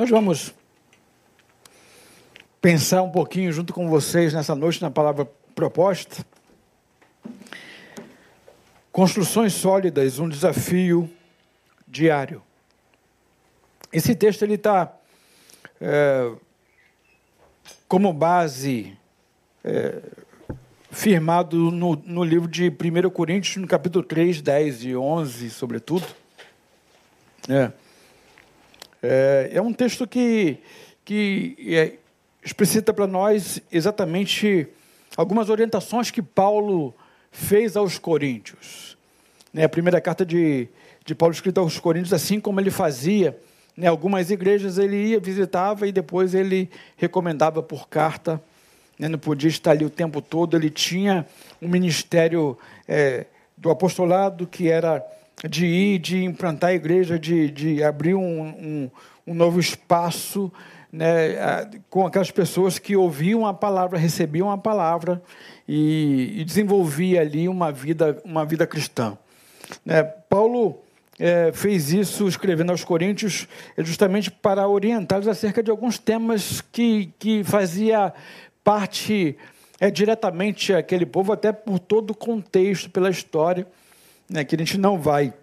Nós vamos pensar um pouquinho junto com vocês nessa noite na palavra proposta. Construções sólidas, um desafio diário. Esse texto ele está é, como base é, firmado no, no livro de 1 Coríntios, no capítulo 3, 10 e 11, sobretudo. É, é, é um texto que, que é, explicita para nós exatamente algumas orientações que Paulo fez aos coríntios. Né, a primeira carta de, de Paulo escrita aos coríntios, assim como ele fazia, né, algumas igrejas ele ia, visitava e depois ele recomendava por carta, né, não podia estar ali o tempo todo, ele tinha um ministério é, do apostolado que era de ir, de implantar a igreja, de, de abrir um, um, um novo espaço né, com aquelas pessoas que ouviam a palavra, recebiam a palavra e, e desenvolvia ali uma vida, uma vida cristã. Né, Paulo é, fez isso escrevendo aos Coríntios justamente para orientá-los acerca de alguns temas que, que fazia parte é, diretamente aquele povo, até por todo o contexto, pela história, né, que a gente não vai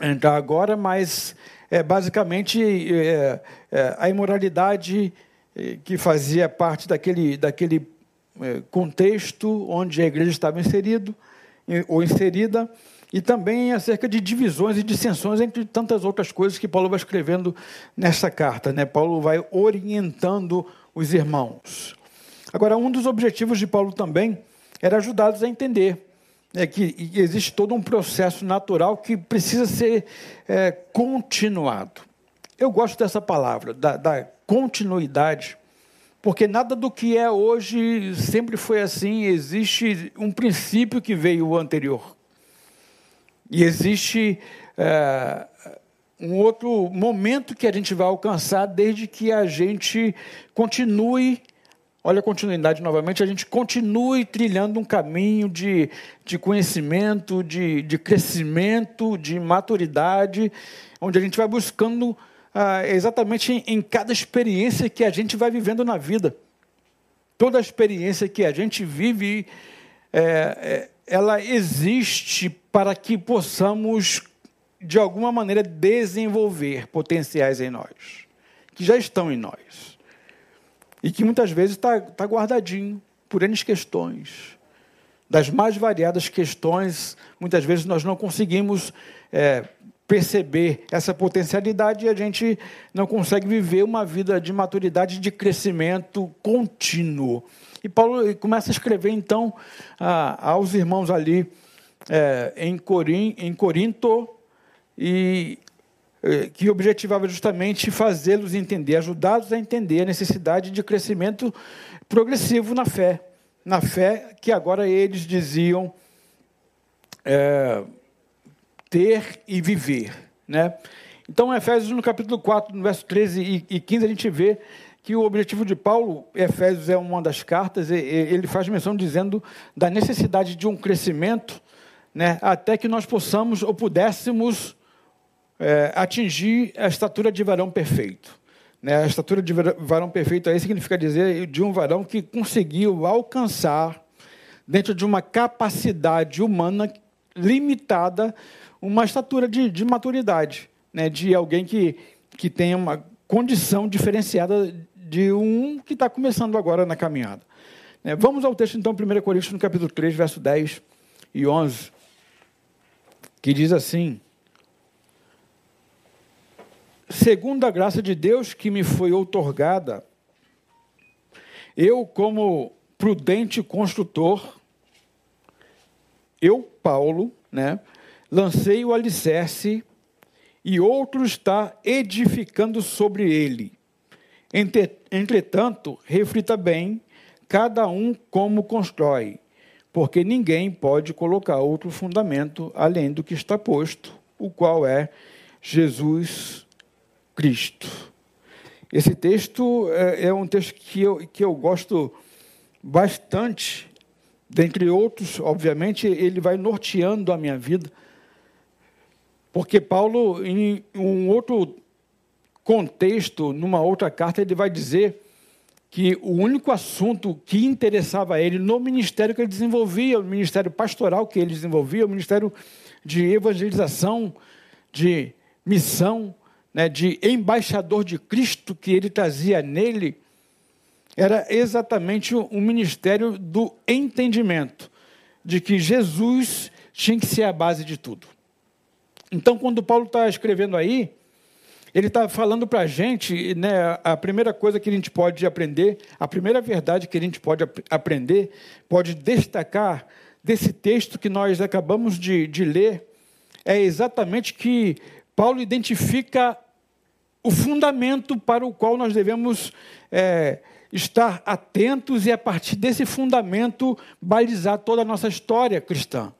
entrar agora, mas é, basicamente é, é, a imoralidade é, que fazia parte daquele, daquele é, contexto onde a igreja estava inserido, ou inserida, e também acerca de divisões e dissensões entre tantas outras coisas que Paulo vai escrevendo nessa carta. Né? Paulo vai orientando os irmãos. Agora, um dos objetivos de Paulo também era ajudá-los a entender é que existe todo um processo natural que precisa ser é, continuado. Eu gosto dessa palavra, da, da, continuidade, porque nada do que é hoje sempre foi assim. Existe um princípio que veio anterior. E existe é, um outro momento que a gente vai alcançar desde que a gente continue olha a continuidade novamente, a gente continue trilhando um caminho de, de conhecimento, de, de crescimento, de maturidade, onde a gente vai buscando ah, exatamente em, em cada experiência que a gente vai vivendo na vida. Toda experiência que a gente vive, é, é, ela existe para que possamos, de alguma maneira, desenvolver potenciais em nós, que já estão em nós e que muitas vezes está tá guardadinho por N questões. Das mais variadas questões, muitas vezes nós não conseguimos é, perceber essa potencialidade e a gente não consegue viver uma vida de maturidade, de crescimento contínuo. E Paulo começa a escrever, então, a, aos irmãos ali é, em, Corim, em Corinto, e que objetivava justamente fazê-los entender, ajudá-los a entender a necessidade de crescimento progressivo na fé. Na fé que agora eles diziam é, ter e viver. Né? Então, Efésios, no capítulo 4, no verso 13 e 15, a gente vê que o objetivo de Paulo, Efésios é uma das cartas, ele faz menção dizendo da necessidade de um crescimento, né, até que nós possamos ou pudéssemos é, atingir a estatura de varão perfeito. Né? A estatura de varão perfeito aí significa dizer de um varão que conseguiu alcançar, dentro de uma capacidade humana limitada, uma estatura de, de maturidade, né? de alguém que, que tem uma condição diferenciada de um que está começando agora na caminhada. Né? Vamos ao texto, então, 1 Coríntios, no capítulo 3, verso 10 e 11, que diz assim segundo a graça de Deus que me foi outorgada, eu, como prudente construtor, eu, Paulo, né, lancei o alicerce e outro está edificando sobre ele. Entretanto, reflita bem, cada um como constrói, porque ninguém pode colocar outro fundamento além do que está posto, o qual é Jesus Cristo. Esse texto é, é um texto que eu, que eu gosto bastante, dentre outros, obviamente, ele vai norteando a minha vida, porque Paulo, em um outro contexto, numa outra carta, ele vai dizer que o único assunto que interessava a ele no ministério que ele desenvolvia, o ministério pastoral que ele desenvolvia, o ministério de evangelização, de missão, né, de embaixador de Cristo que ele trazia nele, era exatamente o um ministério do entendimento de que Jesus tinha que ser a base de tudo. Então, quando Paulo está escrevendo aí, ele está falando para a gente, né, a primeira coisa que a gente pode aprender, a primeira verdade que a gente pode ap aprender, pode destacar desse texto que nós acabamos de, de ler, é exatamente que Paulo identifica o fundamento para o qual nós devemos é, estar atentos e, a partir desse fundamento, balizar toda a nossa história cristã,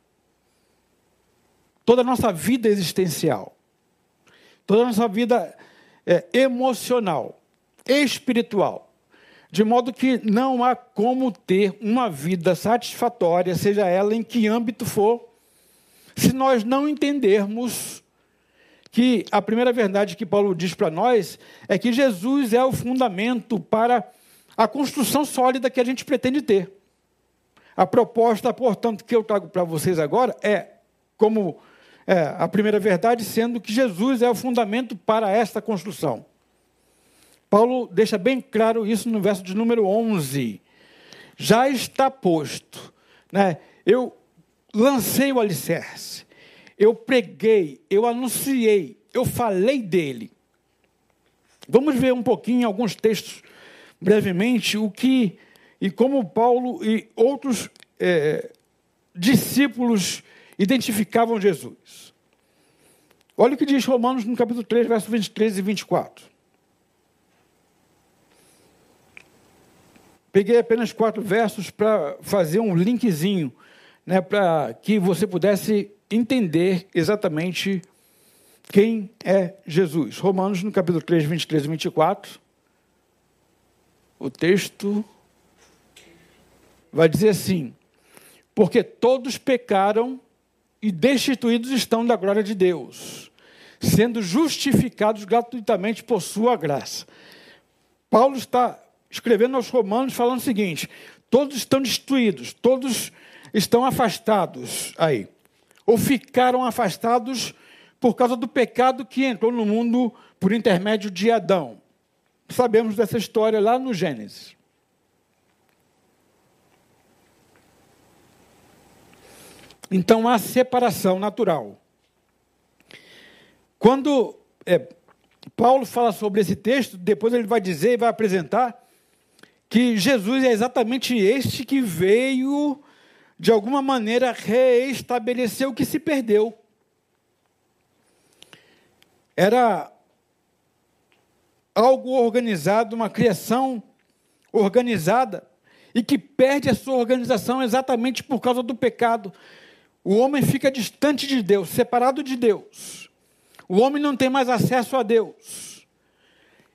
toda a nossa vida existencial. Toda a nossa vida é, emocional, espiritual, de modo que não há como ter uma vida satisfatória, seja ela em que âmbito for, se nós não entendermos que a primeira verdade que Paulo diz para nós é que Jesus é o fundamento para a construção sólida que a gente pretende ter. A proposta, portanto, que eu trago para vocês agora é, como é, a primeira verdade sendo que Jesus é o fundamento para esta construção. Paulo deixa bem claro isso no verso de número 11. Já está posto, né? Eu lancei o alicerce, eu preguei, eu anunciei, eu falei dele. Vamos ver um pouquinho alguns textos brevemente o que e como Paulo e outros é, discípulos identificavam Jesus. Olha o que diz Romanos no capítulo 3, versos 23 e 24. Peguei apenas quatro versos para fazer um linkzinho, né, para que você pudesse entender exatamente quem é Jesus. Romanos, no capítulo 3, 23 e 24. O texto vai dizer assim: Porque todos pecaram e destituídos estão da glória de Deus, sendo justificados gratuitamente por sua graça. Paulo está escrevendo aos Romanos falando o seguinte: todos estão destruídos, todos estão afastados aí, ou ficaram afastados por causa do pecado que entrou no mundo por intermédio de Adão. Sabemos dessa história lá no Gênesis. Então há separação natural. Quando é, Paulo fala sobre esse texto, depois ele vai dizer e vai apresentar que Jesus é exatamente este que veio, de alguma maneira, reestabelecer o que se perdeu. Era algo organizado, uma criação organizada, e que perde a sua organização exatamente por causa do pecado. O homem fica distante de Deus, separado de Deus. O homem não tem mais acesso a Deus.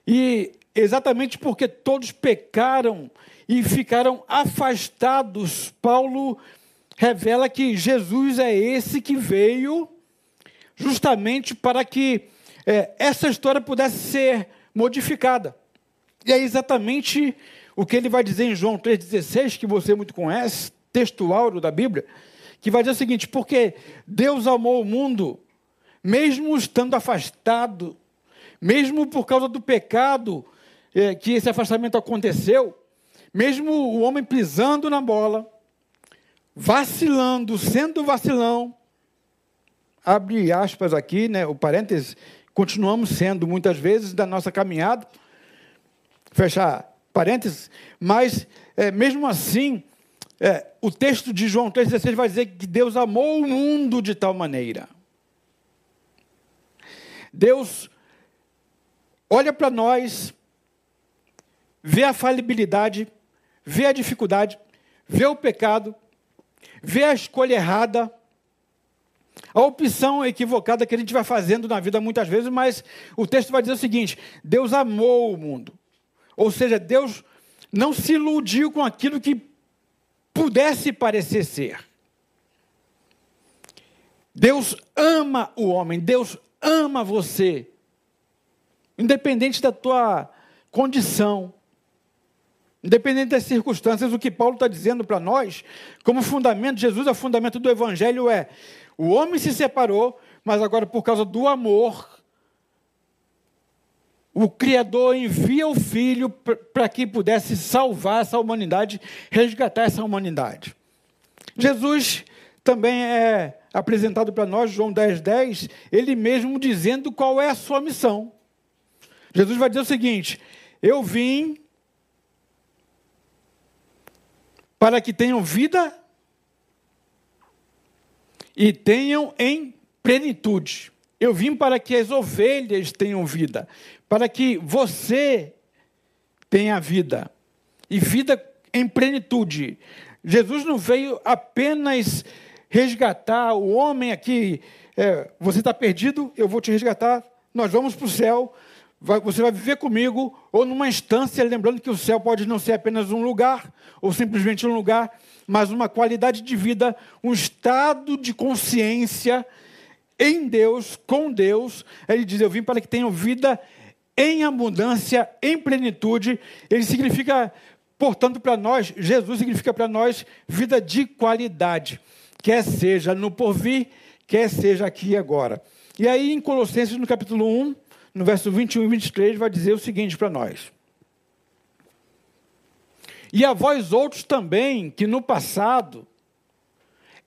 E exatamente porque todos pecaram e ficaram afastados, Paulo revela que Jesus é esse que veio justamente para que é, essa história pudesse ser modificada. E é exatamente o que ele vai dizer em João 3,16, que você muito conhece, texto áureo da Bíblia que vai dizer o seguinte: porque Deus amou o mundo, mesmo estando afastado, mesmo por causa do pecado é, que esse afastamento aconteceu, mesmo o homem pisando na bola, vacilando, sendo vacilão, abre aspas aqui, né, o parênteses, continuamos sendo muitas vezes da nossa caminhada, fechar parênteses, mas é, mesmo assim, é, o texto de João 3,16 vai dizer que Deus amou o mundo de tal maneira. Deus olha para nós, vê a falibilidade, vê a dificuldade, vê o pecado, vê a escolha errada, a opção equivocada que a gente vai fazendo na vida muitas vezes, mas o texto vai dizer o seguinte: Deus amou o mundo. Ou seja, Deus não se iludiu com aquilo que pudesse parecer ser. Deus ama o homem, Deus ama você. independente da tua condição, independente das circunstâncias, o que Paulo está dizendo para nós, como fundamento, Jesus é o fundamento do Evangelho, é o homem se separou, mas agora por causa do amor, o Criador envia o Filho para que pudesse salvar essa humanidade, resgatar essa humanidade. Jesus também é apresentado para nós, João 10, 10, ele mesmo dizendo qual é a sua missão. Jesus vai dizer o seguinte: Eu vim para que tenham vida e tenham em plenitude. Eu vim para que as ovelhas tenham vida, para que você tenha vida e vida em plenitude. Jesus não veio apenas resgatar o homem aqui. É, você está perdido, eu vou te resgatar. Nós vamos para o céu. Vai, você vai viver comigo, ou numa instância, lembrando que o céu pode não ser apenas um lugar, ou simplesmente um lugar, mas uma qualidade de vida, um estado de consciência em Deus, com Deus. Ele diz: Eu vim para que tenham vida em abundância, em plenitude. Ele significa, portanto, para nós, Jesus significa para nós vida de qualidade, quer seja no porvir, quer seja aqui e agora. E aí, em Colossenses, no capítulo 1, no verso 21 e 23, vai dizer o seguinte para nós. E a vós outros também, que no passado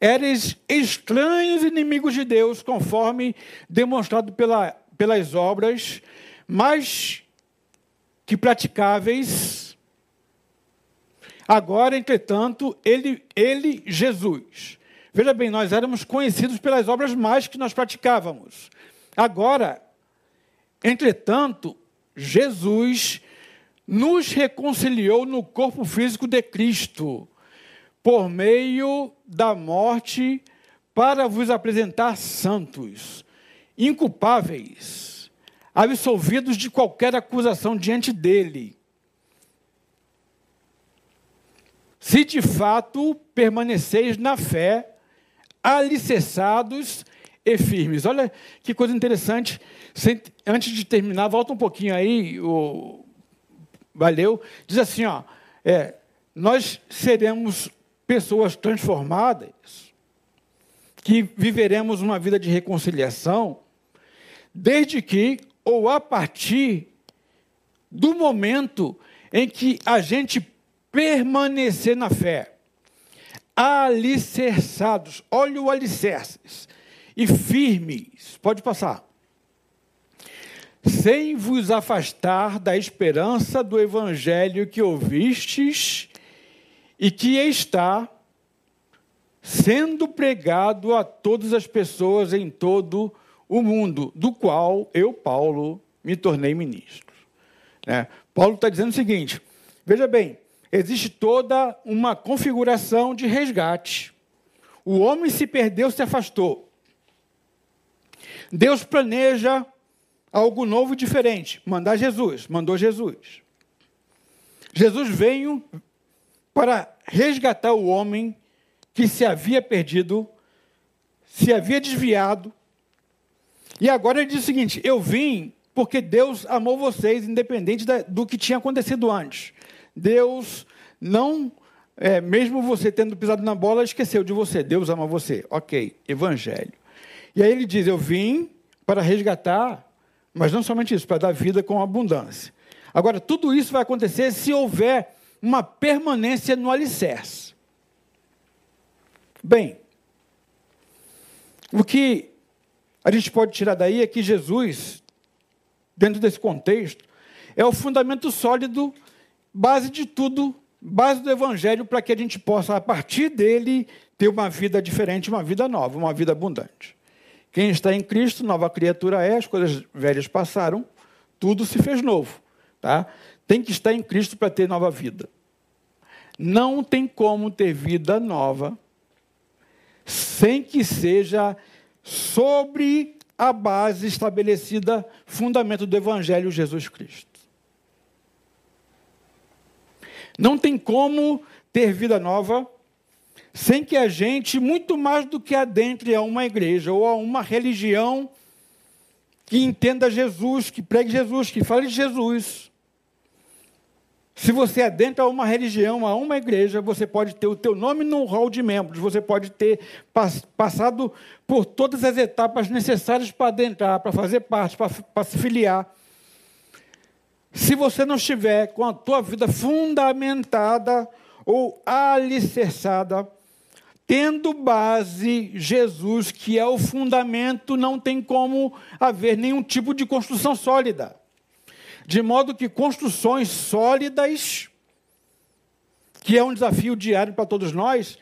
eres estranhos inimigos de Deus, conforme demonstrado pela, pelas obras, mas que praticáveis. Agora, entretanto, ele, ele, Jesus. Veja bem, nós éramos conhecidos pelas obras mais que nós praticávamos. Agora, entretanto, Jesus nos reconciliou no corpo físico de Cristo, por meio da morte, para vos apresentar santos, inculpáveis absolvidos de qualquer acusação diante dele. Se de fato permaneceis na fé, alicerçados e firmes. Olha que coisa interessante. Antes de terminar, volta um pouquinho aí, o, valeu. Diz assim: ó, é, nós seremos pessoas transformadas, que viveremos uma vida de reconciliação, desde que ou a partir do momento em que a gente permanecer na fé, alicerçados, olha o alicerces, e firmes, pode passar, sem vos afastar da esperança do evangelho que ouvistes e que está sendo pregado a todas as pessoas em todo o mundo do qual eu, Paulo, me tornei ministro. Né? Paulo está dizendo o seguinte: veja bem, existe toda uma configuração de resgate. O homem se perdeu, se afastou. Deus planeja algo novo e diferente. Mandar Jesus, mandou Jesus. Jesus veio para resgatar o homem que se havia perdido, se havia desviado, e agora ele diz o seguinte: Eu vim porque Deus amou vocês, independente da, do que tinha acontecido antes. Deus não, é, mesmo você tendo pisado na bola, esqueceu de você. Deus ama você. Ok, evangelho. E aí ele diz: Eu vim para resgatar, mas não somente isso, para dar vida com abundância. Agora, tudo isso vai acontecer se houver uma permanência no alicerce. Bem, o que a gente pode tirar daí é que Jesus, dentro desse contexto, é o fundamento sólido, base de tudo, base do Evangelho, para que a gente possa, a partir dele, ter uma vida diferente, uma vida nova, uma vida abundante. Quem está em Cristo, nova criatura é, as coisas velhas passaram, tudo se fez novo. Tá? Tem que estar em Cristo para ter nova vida. Não tem como ter vida nova sem que seja sobre a base estabelecida, fundamento do Evangelho Jesus Cristo. Não tem como ter vida nova sem que a gente, muito mais do que adentre a uma igreja ou a uma religião, que entenda Jesus, que pregue Jesus, que fale de Jesus. Se você adentra a uma religião, a uma igreja, você pode ter o teu nome no hall de membros, você pode ter passado por todas as etapas necessárias para adentrar, para fazer parte, para, para se filiar. Se você não estiver com a tua vida fundamentada ou alicerçada, tendo base Jesus, que é o fundamento, não tem como haver nenhum tipo de construção sólida. De modo que construções sólidas, que é um desafio diário para todos nós,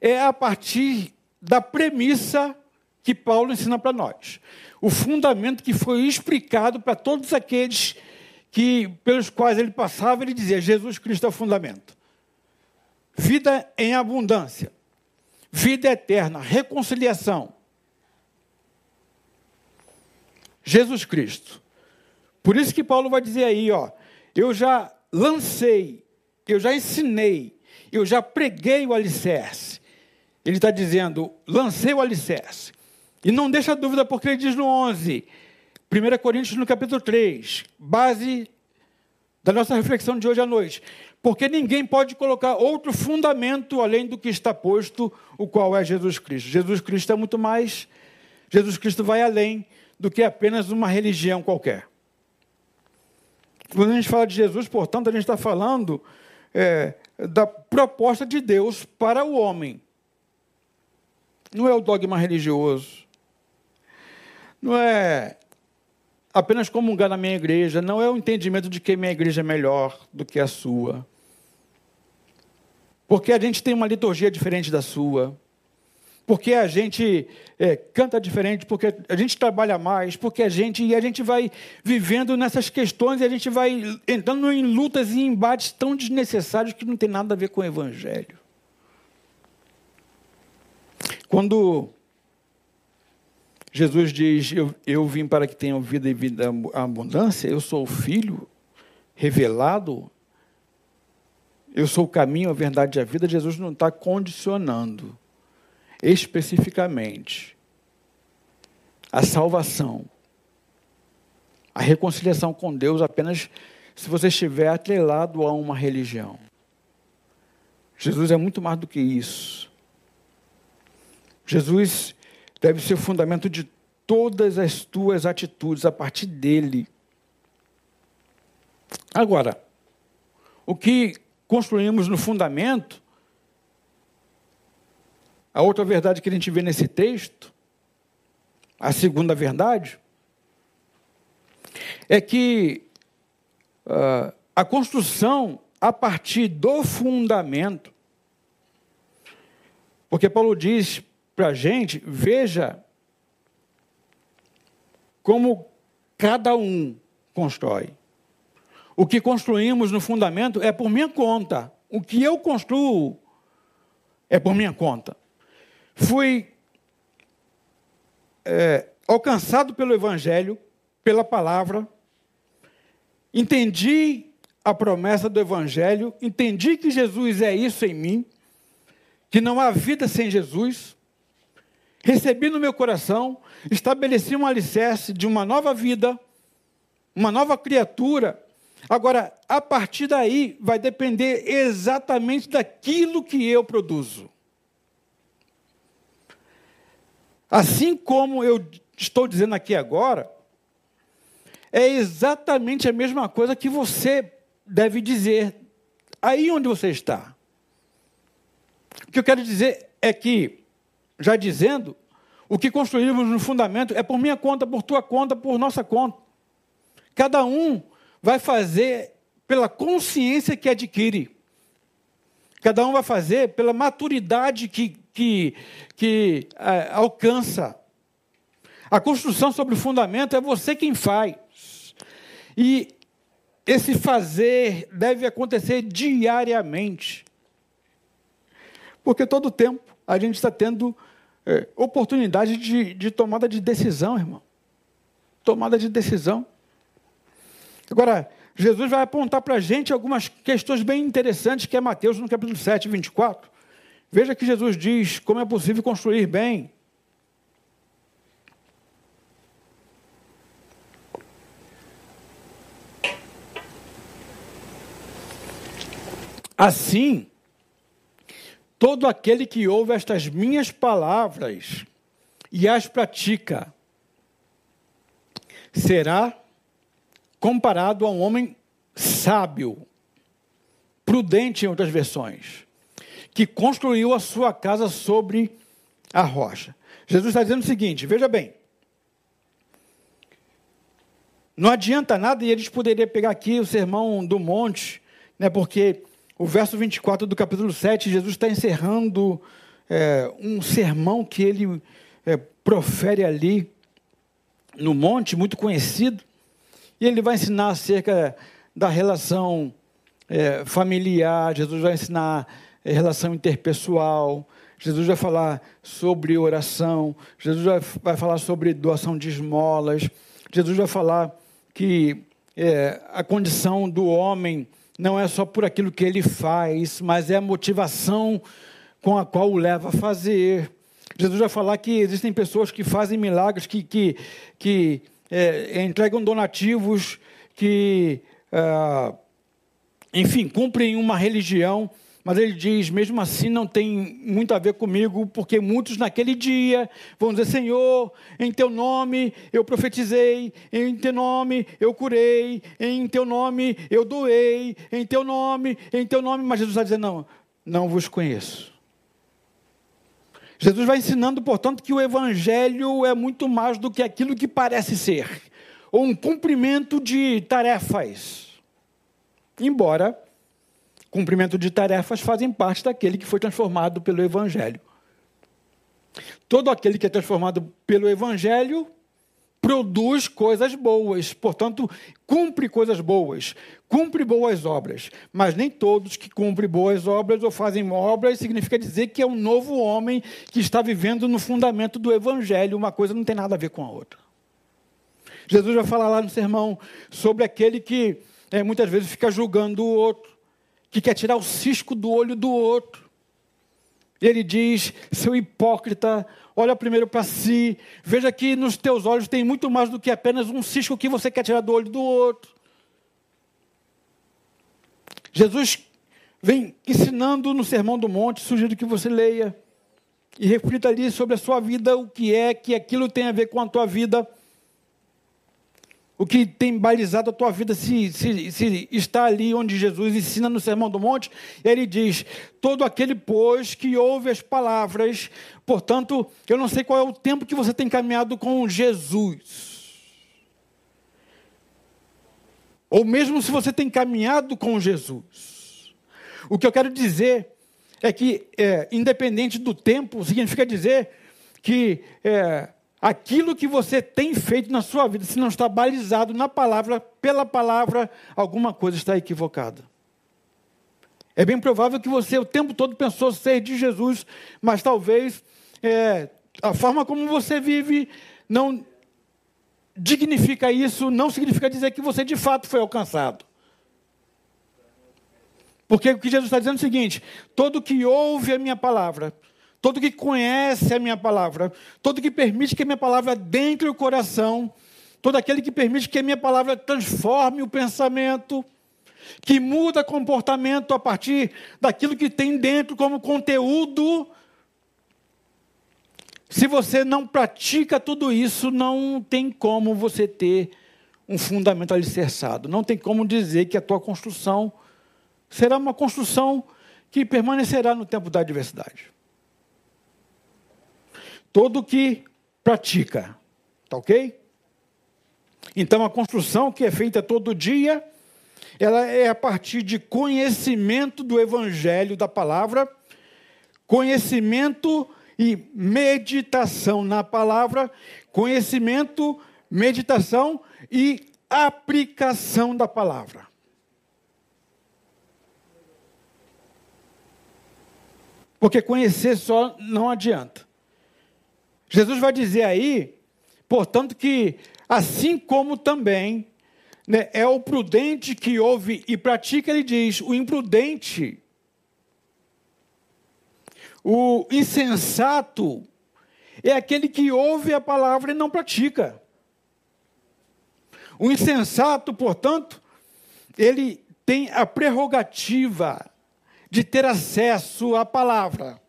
é a partir da premissa que Paulo ensina para nós. O fundamento que foi explicado para todos aqueles que pelos quais ele passava, ele dizia: Jesus Cristo é o fundamento. Vida em abundância, vida eterna, reconciliação. Jesus Cristo. Por isso que Paulo vai dizer aí, ó, eu já lancei, eu já ensinei, eu já preguei o alicerce. Ele está dizendo, lancei o alicerce. E não deixa dúvida, porque ele diz no 11, 1 Coríntios no capítulo 3, base da nossa reflexão de hoje à noite. Porque ninguém pode colocar outro fundamento além do que está posto, o qual é Jesus Cristo. Jesus Cristo é muito mais, Jesus Cristo vai além do que apenas uma religião qualquer. Quando a gente fala de Jesus, portanto, a gente está falando é, da proposta de Deus para o homem. Não é o dogma religioso. Não é apenas comungar na minha igreja. Não é o entendimento de que minha igreja é melhor do que a sua. Porque a gente tem uma liturgia diferente da sua porque a gente é, canta diferente, porque a gente trabalha mais, porque a gente e a gente vai vivendo nessas questões e a gente vai entrando em lutas e embates tão desnecessários que não tem nada a ver com o evangelho. Quando Jesus diz: eu, eu vim para que tenham vida e vida abundância, eu sou o Filho revelado, eu sou o caminho, a verdade e a vida. Jesus não está condicionando especificamente a salvação, a reconciliação com Deus apenas se você estiver atrelado a uma religião. Jesus é muito mais do que isso. Jesus deve ser o fundamento de todas as tuas atitudes a partir dele. Agora, o que construímos no fundamento a outra verdade que a gente vê nesse texto, a segunda verdade, é que uh, a construção a partir do fundamento, porque Paulo diz para a gente: veja como cada um constrói. O que construímos no fundamento é por minha conta. O que eu construo é por minha conta fui é, alcançado pelo Evangelho, pela palavra, entendi a promessa do Evangelho, entendi que Jesus é isso em mim, que não há vida sem Jesus, recebi no meu coração, estabeleci um alicerce de uma nova vida, uma nova criatura. Agora, a partir daí, vai depender exatamente daquilo que eu produzo. Assim como eu estou dizendo aqui agora, é exatamente a mesma coisa que você deve dizer aí onde você está. O que eu quero dizer é que, já dizendo, o que construímos no fundamento é por minha conta, por tua conta, por nossa conta. Cada um vai fazer pela consciência que adquire. Cada um vai fazer pela maturidade que, que, que é, alcança. A construção sobre o fundamento é você quem faz. E esse fazer deve acontecer diariamente. Porque todo tempo a gente está tendo é, oportunidade de, de tomada de decisão, irmão. Tomada de decisão. Agora, Jesus vai apontar para a gente algumas questões bem interessantes que é Mateus no capítulo 7, 24. Veja que Jesus diz como é possível construir bem. Assim, todo aquele que ouve estas minhas palavras e as pratica, será comparado a um homem sábio, prudente em outras versões, que construiu a sua casa sobre a rocha. Jesus está dizendo o seguinte: veja bem, não adianta nada, e eles poderiam pegar aqui o sermão do monte, né, porque o verso 24 do capítulo 7, Jesus está encerrando é, um sermão que ele é, profere ali no monte, muito conhecido, e ele vai ensinar acerca da relação é, familiar, Jesus vai ensinar é, relação interpessoal, Jesus vai falar sobre oração, Jesus vai, vai falar sobre doação de esmolas, Jesus vai falar que é, a condição do homem não é só por aquilo que ele faz, mas é a motivação com a qual o leva a fazer. Jesus vai falar que existem pessoas que fazem milagres, que, que, que é, entregam donativos, que, é, enfim, cumprem uma religião, mas ele diz, mesmo assim não tem muito a ver comigo, porque muitos naquele dia vão dizer, Senhor, em teu nome eu profetizei, em teu nome eu curei, em teu nome eu doei, em teu nome, em teu nome, mas Jesus está dizendo, não, não vos conheço. Jesus vai ensinando, portanto, que o evangelho é muito mais do que aquilo que parece ser, ou um cumprimento de tarefas. Embora cumprimento de tarefas fazem parte daquele que foi transformado pelo evangelho. Todo aquele que é transformado pelo evangelho produz coisas boas, portanto, cumpre coisas boas, cumpre boas obras. Mas nem todos que cumprem boas obras ou fazem obras significa dizer que é um novo homem que está vivendo no fundamento do evangelho. Uma coisa não tem nada a ver com a outra. Jesus vai falar lá no sermão sobre aquele que é, muitas vezes fica julgando o outro, que quer tirar o cisco do olho do outro. Ele diz: seu hipócrita, olha primeiro para si, veja que nos teus olhos tem muito mais do que apenas um cisco que você quer tirar do olho do outro. Jesus vem ensinando no Sermão do Monte, sugiro que você leia e reflita ali sobre a sua vida, o que é que aquilo tem a ver com a tua vida o que tem balizado a tua vida, se, se, se, está ali onde Jesus ensina no Sermão do Monte, ele diz: todo aquele, pois, que ouve as palavras, portanto, eu não sei qual é o tempo que você tem caminhado com Jesus. Ou mesmo se você tem caminhado com Jesus. O que eu quero dizer é que, é, independente do tempo, significa dizer que. É, aquilo que você tem feito na sua vida, se não está balizado na palavra, pela palavra, alguma coisa está equivocada. É bem provável que você o tempo todo pensou ser de Jesus, mas talvez é, a forma como você vive não dignifica isso, não significa dizer que você de fato foi alcançado. Porque o que Jesus está dizendo é o seguinte: todo que ouve a minha palavra todo que conhece a minha palavra, todo que permite que a minha palavra adentre o coração, todo aquele que permite que a minha palavra transforme o pensamento, que muda comportamento a partir daquilo que tem dentro como conteúdo. Se você não pratica tudo isso, não tem como você ter um fundamento alicerçado. Não tem como dizer que a tua construção será uma construção que permanecerá no tempo da adversidade todo que pratica. Tá ok? Então a construção que é feita todo dia, ela é a partir de conhecimento do evangelho da palavra, conhecimento e meditação na palavra, conhecimento, meditação e aplicação da palavra. Porque conhecer só não adianta. Jesus vai dizer aí, portanto, que assim como também né, é o prudente que ouve e pratica, ele diz, o imprudente, o insensato, é aquele que ouve a palavra e não pratica. O insensato, portanto, ele tem a prerrogativa de ter acesso à palavra.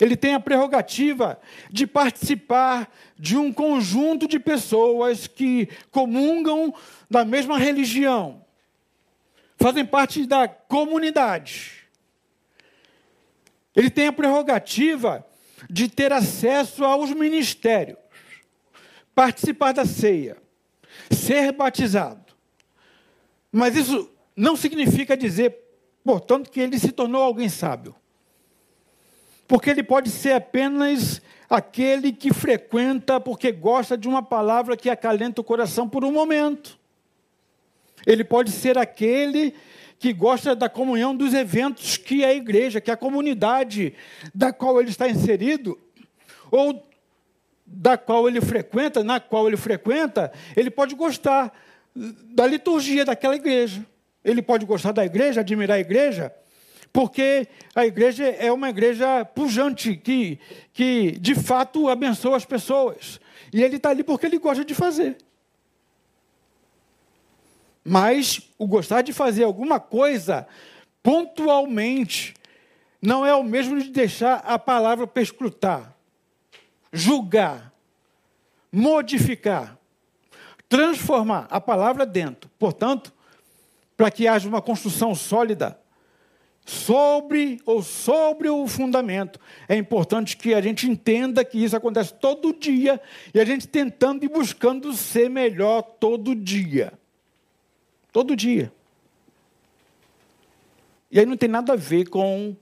Ele tem a prerrogativa de participar de um conjunto de pessoas que comungam da mesma religião, fazem parte da comunidade. Ele tem a prerrogativa de ter acesso aos ministérios, participar da ceia, ser batizado. Mas isso não significa dizer, portanto, que ele se tornou alguém sábio. Porque ele pode ser apenas aquele que frequenta porque gosta de uma palavra que acalenta o coração por um momento. Ele pode ser aquele que gosta da comunhão dos eventos que a igreja, que a comunidade da qual ele está inserido, ou da qual ele frequenta, na qual ele frequenta, ele pode gostar da liturgia daquela igreja. Ele pode gostar da igreja, admirar a igreja, porque a igreja é uma igreja pujante, que, que de fato abençoa as pessoas. E ele está ali porque ele gosta de fazer. Mas o gostar de fazer alguma coisa pontualmente não é o mesmo de deixar a palavra perscrutar, julgar, modificar, transformar a palavra dentro. Portanto, para que haja uma construção sólida sobre ou sobre o fundamento, é importante que a gente entenda que isso acontece todo dia e a gente tentando e buscando ser melhor todo dia. Todo dia. E aí não tem nada a ver com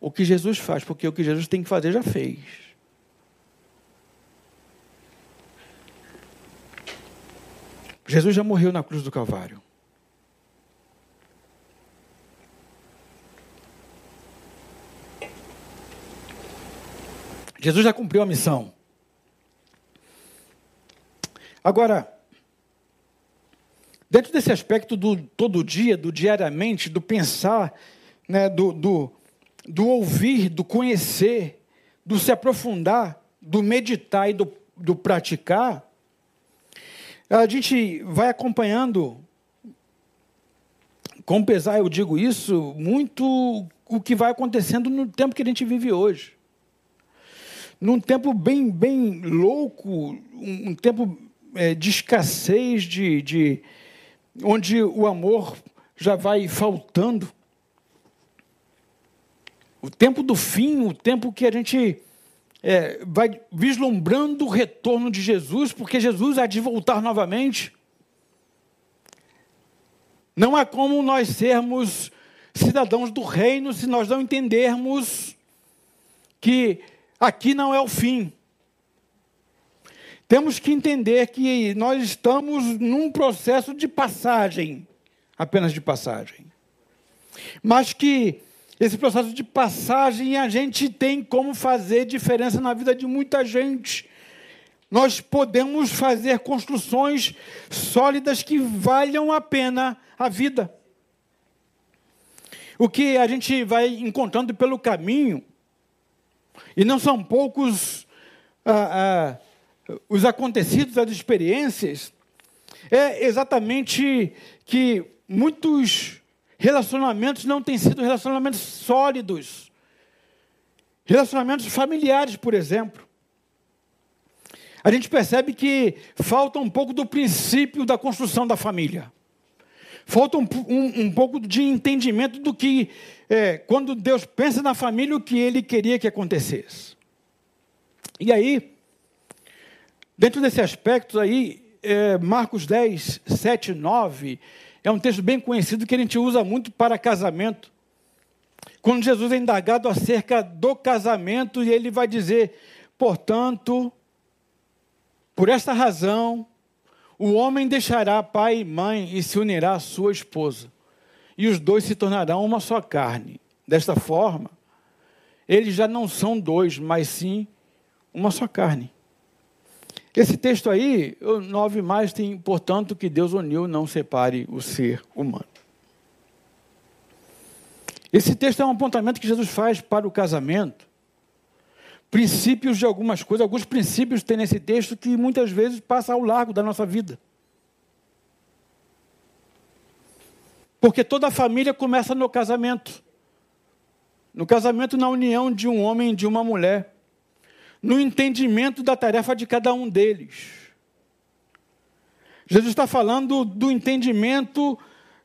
o que Jesus faz, porque o que Jesus tem que fazer já fez. Jesus já morreu na cruz do Calvário. Jesus já cumpriu a missão. Agora, Dentro desse aspecto do todo dia, do diariamente, do pensar, né, do, do, do ouvir, do conhecer, do se aprofundar, do meditar e do, do praticar, a gente vai acompanhando, com pesar eu digo isso, muito o que vai acontecendo no tempo que a gente vive hoje. Num tempo bem, bem louco, um, tempo é, de escassez, de, de, onde o amor já vai faltando. O tempo do fim, o tempo que a gente é, vai vislumbrando o retorno de Jesus, porque Jesus há de voltar novamente. Não há como nós sermos cidadãos do reino se nós não entendermos que aqui não é o fim. Temos que entender que nós estamos num processo de passagem, apenas de passagem. Mas que esse processo de passagem a gente tem como fazer diferença na vida de muita gente. Nós podemos fazer construções sólidas que valham a pena a vida. O que a gente vai encontrando pelo caminho, e não são poucos ah, ah, os acontecidos, as experiências, é exatamente que muitos relacionamentos não têm sido relacionamentos sólidos. Relacionamentos familiares, por exemplo. A gente percebe que falta um pouco do princípio da construção da família. Falta um, um, um pouco de entendimento do que, é, quando Deus pensa na família, o que Ele queria que acontecesse. E aí, Dentro desse aspecto aí, é, Marcos 10, 7, 9, é um texto bem conhecido que a gente usa muito para casamento. Quando Jesus é indagado acerca do casamento, e ele vai dizer: portanto, por esta razão, o homem deixará pai e mãe e se unirá à sua esposa, e os dois se tornarão uma só carne. Desta forma, eles já não são dois, mas sim uma só carne. Esse texto aí, o 9 mais, tem, portanto, que Deus uniu, não separe o ser humano. Esse texto é um apontamento que Jesus faz para o casamento. Princípios de algumas coisas, alguns princípios tem nesse texto que muitas vezes passa ao largo da nossa vida. Porque toda a família começa no casamento. no casamento, na união de um homem e de uma mulher, no entendimento da tarefa de cada um deles. Jesus está falando do entendimento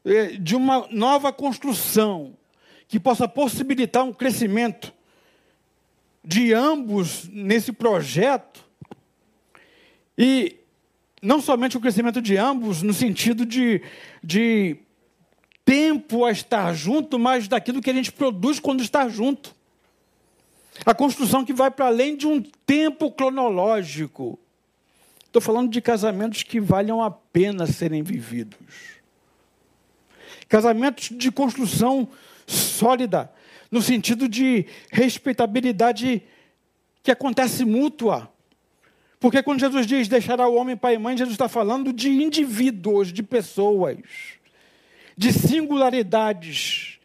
eh, de uma nova construção que possa possibilitar um crescimento de ambos nesse projeto e não somente o crescimento de ambos no sentido de, de tempo a estar junto, mas daquilo que a gente produz quando está junto. A construção que vai para além de um tempo cronológico. Estou falando de casamentos que valham a pena serem vividos. Casamentos de construção sólida, no sentido de respeitabilidade que acontece mútua. Porque quando Jesus diz deixará o homem pai e mãe, Jesus está falando de indivíduos, de pessoas de singularidades,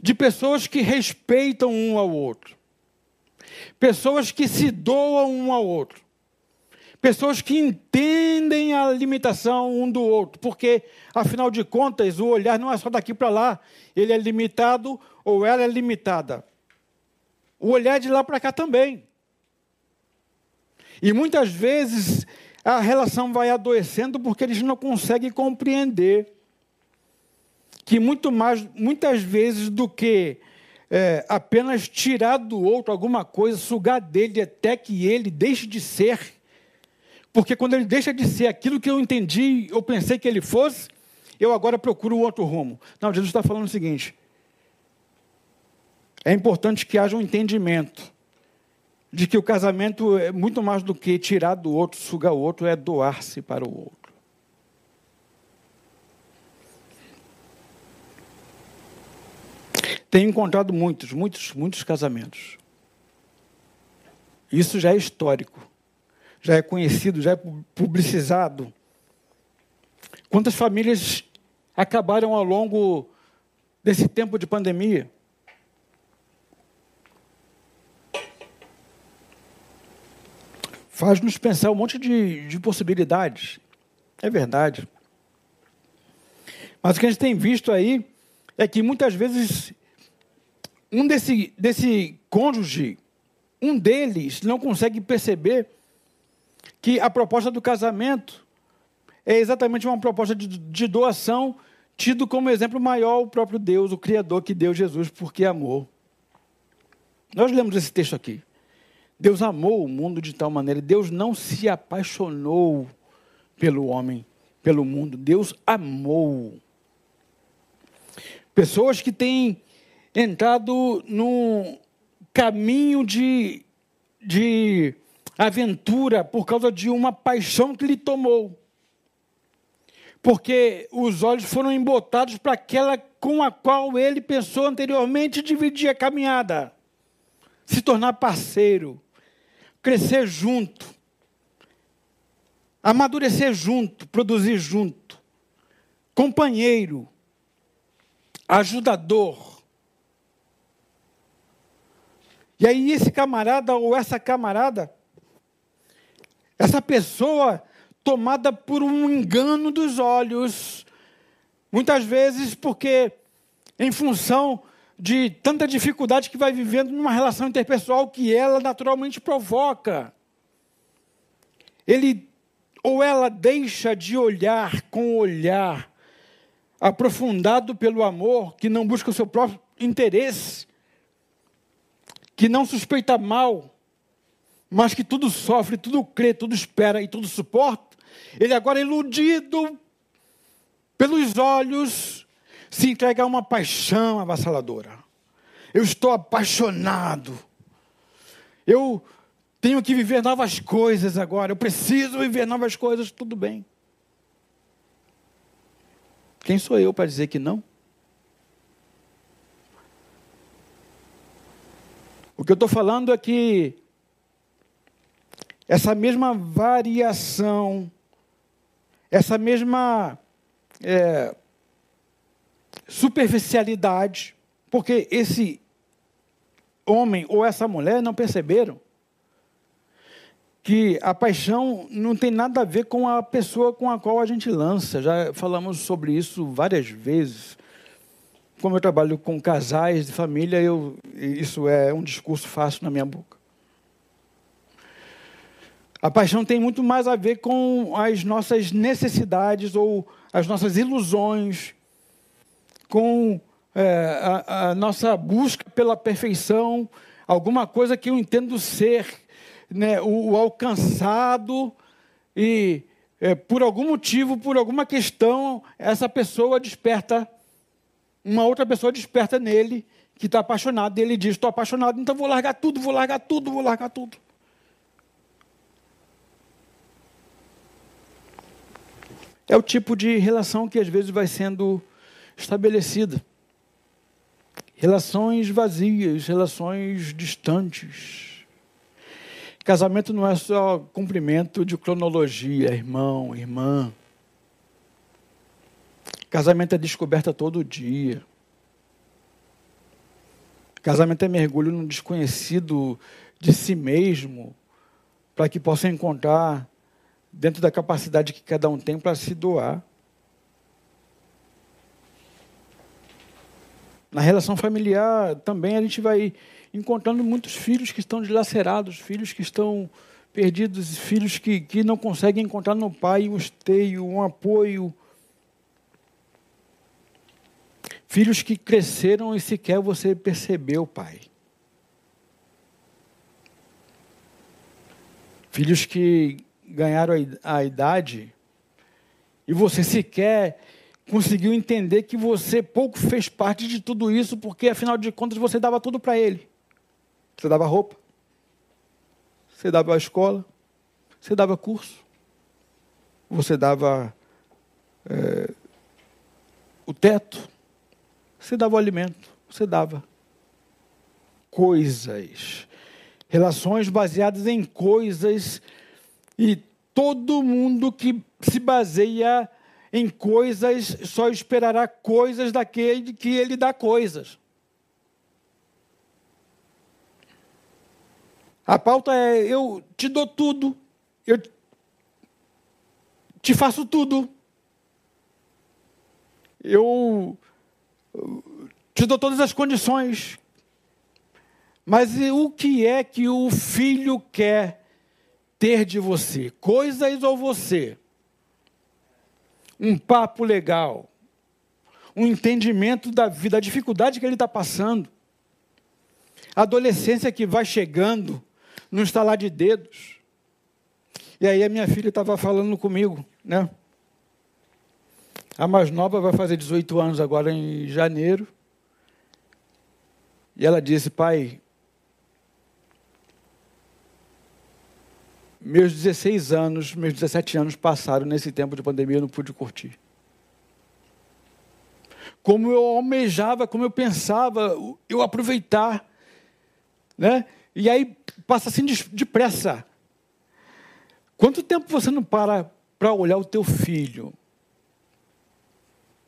de pessoas que respeitam um ao outro, pessoas que se doam um ao outro, pessoas que entendem a limitação um do outro, porque, afinal de contas, o olhar não é só daqui para lá, ele é limitado ou ela é limitada. O olhar é de lá para cá também. E muitas vezes a relação vai adoecendo porque eles não conseguem compreender que muito mais, muitas vezes do que é, apenas tirar do outro alguma coisa, sugar dele até que ele deixe de ser. Porque quando ele deixa de ser aquilo que eu entendi, eu pensei que ele fosse, eu agora procuro outro rumo. Não, Jesus está falando o seguinte: é importante que haja um entendimento de que o casamento é muito mais do que tirar do outro, sugar o outro, é doar-se para o outro. Tenho encontrado muitos, muitos, muitos casamentos. Isso já é histórico, já é conhecido, já é publicizado. Quantas famílias acabaram ao longo desse tempo de pandemia? Faz-nos pensar um monte de, de possibilidades. É verdade. Mas o que a gente tem visto aí é que muitas vezes um desse, desse cônjuge, um deles não consegue perceber que a proposta do casamento é exatamente uma proposta de, de doação, tido como exemplo maior o próprio Deus, o Criador que deu Jesus porque amou. Nós lemos esse texto aqui. Deus amou o mundo de tal maneira, Deus não se apaixonou pelo homem, pelo mundo, Deus amou. Pessoas que têm entrado num caminho de, de aventura por causa de uma paixão que lhe tomou. Porque os olhos foram embotados para aquela com a qual ele pensou anteriormente dividir a caminhada, se tornar parceiro, crescer junto, amadurecer junto, produzir junto, companheiro, ajudador. E aí, esse camarada ou essa camarada, essa pessoa tomada por um engano dos olhos, muitas vezes porque, em função de tanta dificuldade que vai vivendo numa relação interpessoal que ela naturalmente provoca, ele ou ela deixa de olhar com olhar aprofundado pelo amor, que não busca o seu próprio interesse, que não suspeita mal, mas que tudo sofre, tudo crê, tudo espera e tudo suporta, ele agora é iludido pelos olhos, se entrega a uma paixão avassaladora. Eu estou apaixonado. Eu tenho que viver novas coisas agora. Eu preciso viver novas coisas, tudo bem. Quem sou eu para dizer que não? O que eu estou falando é que essa mesma variação, essa mesma é, superficialidade, porque esse homem ou essa mulher não perceberam que a paixão não tem nada a ver com a pessoa com a qual a gente lança. Já falamos sobre isso várias vezes. Como eu trabalho com casais de família, eu, isso é um discurso fácil na minha boca. A paixão tem muito mais a ver com as nossas necessidades ou as nossas ilusões, com é, a, a, nossa busca pela perfeição, alguma coisa que eu entendo ser né, o, o, alcançado e é, por algum motivo, por alguma questão, essa pessoa desperta, uma outra pessoa desperta nele que está apaixonado, e ele diz: Estou apaixonado, então vou largar tudo, vou largar tudo, vou largar tudo. É o tipo de relação que às vezes vai sendo estabelecida. Relações vazias, relações distantes. Casamento não é só cumprimento de cronologia, irmão, irmã. Casamento é descoberta todo dia. Casamento é mergulho no desconhecido de si mesmo, para que possa encontrar dentro da capacidade que cada um tem para se doar. Na relação familiar também a gente vai encontrando muitos filhos que estão dilacerados, filhos que estão perdidos, filhos que, que não conseguem encontrar no pai um esteio, um apoio. Filhos que cresceram e sequer você percebeu, pai. Filhos que ganharam a idade e você sequer conseguiu entender que você pouco fez parte de tudo isso, porque afinal de contas você dava tudo para ele. Você dava roupa, você dava a escola, você dava curso, você dava é, o teto, você dava o alimento, você dava coisas, relações baseadas em coisas, e todo mundo que se baseia em coisas só esperará coisas daquele que ele dá coisas. A pauta é: eu te dou tudo, eu te faço tudo, eu te dou todas as condições. Mas o que é que o filho quer ter de você? Coisas ou você? Um papo legal, um entendimento da vida, a dificuldade que ele está passando, a adolescência que vai chegando, no estalar de dedos. E aí a minha filha estava falando comigo, né? A mais nova vai fazer 18 anos agora em janeiro. E ela disse, pai, meus 16 anos, meus 17 anos passaram nesse tempo de pandemia, eu não pude curtir. Como eu almejava, como eu pensava, eu aproveitar, né? E aí passa assim depressa. Quanto tempo você não para para olhar o teu filho?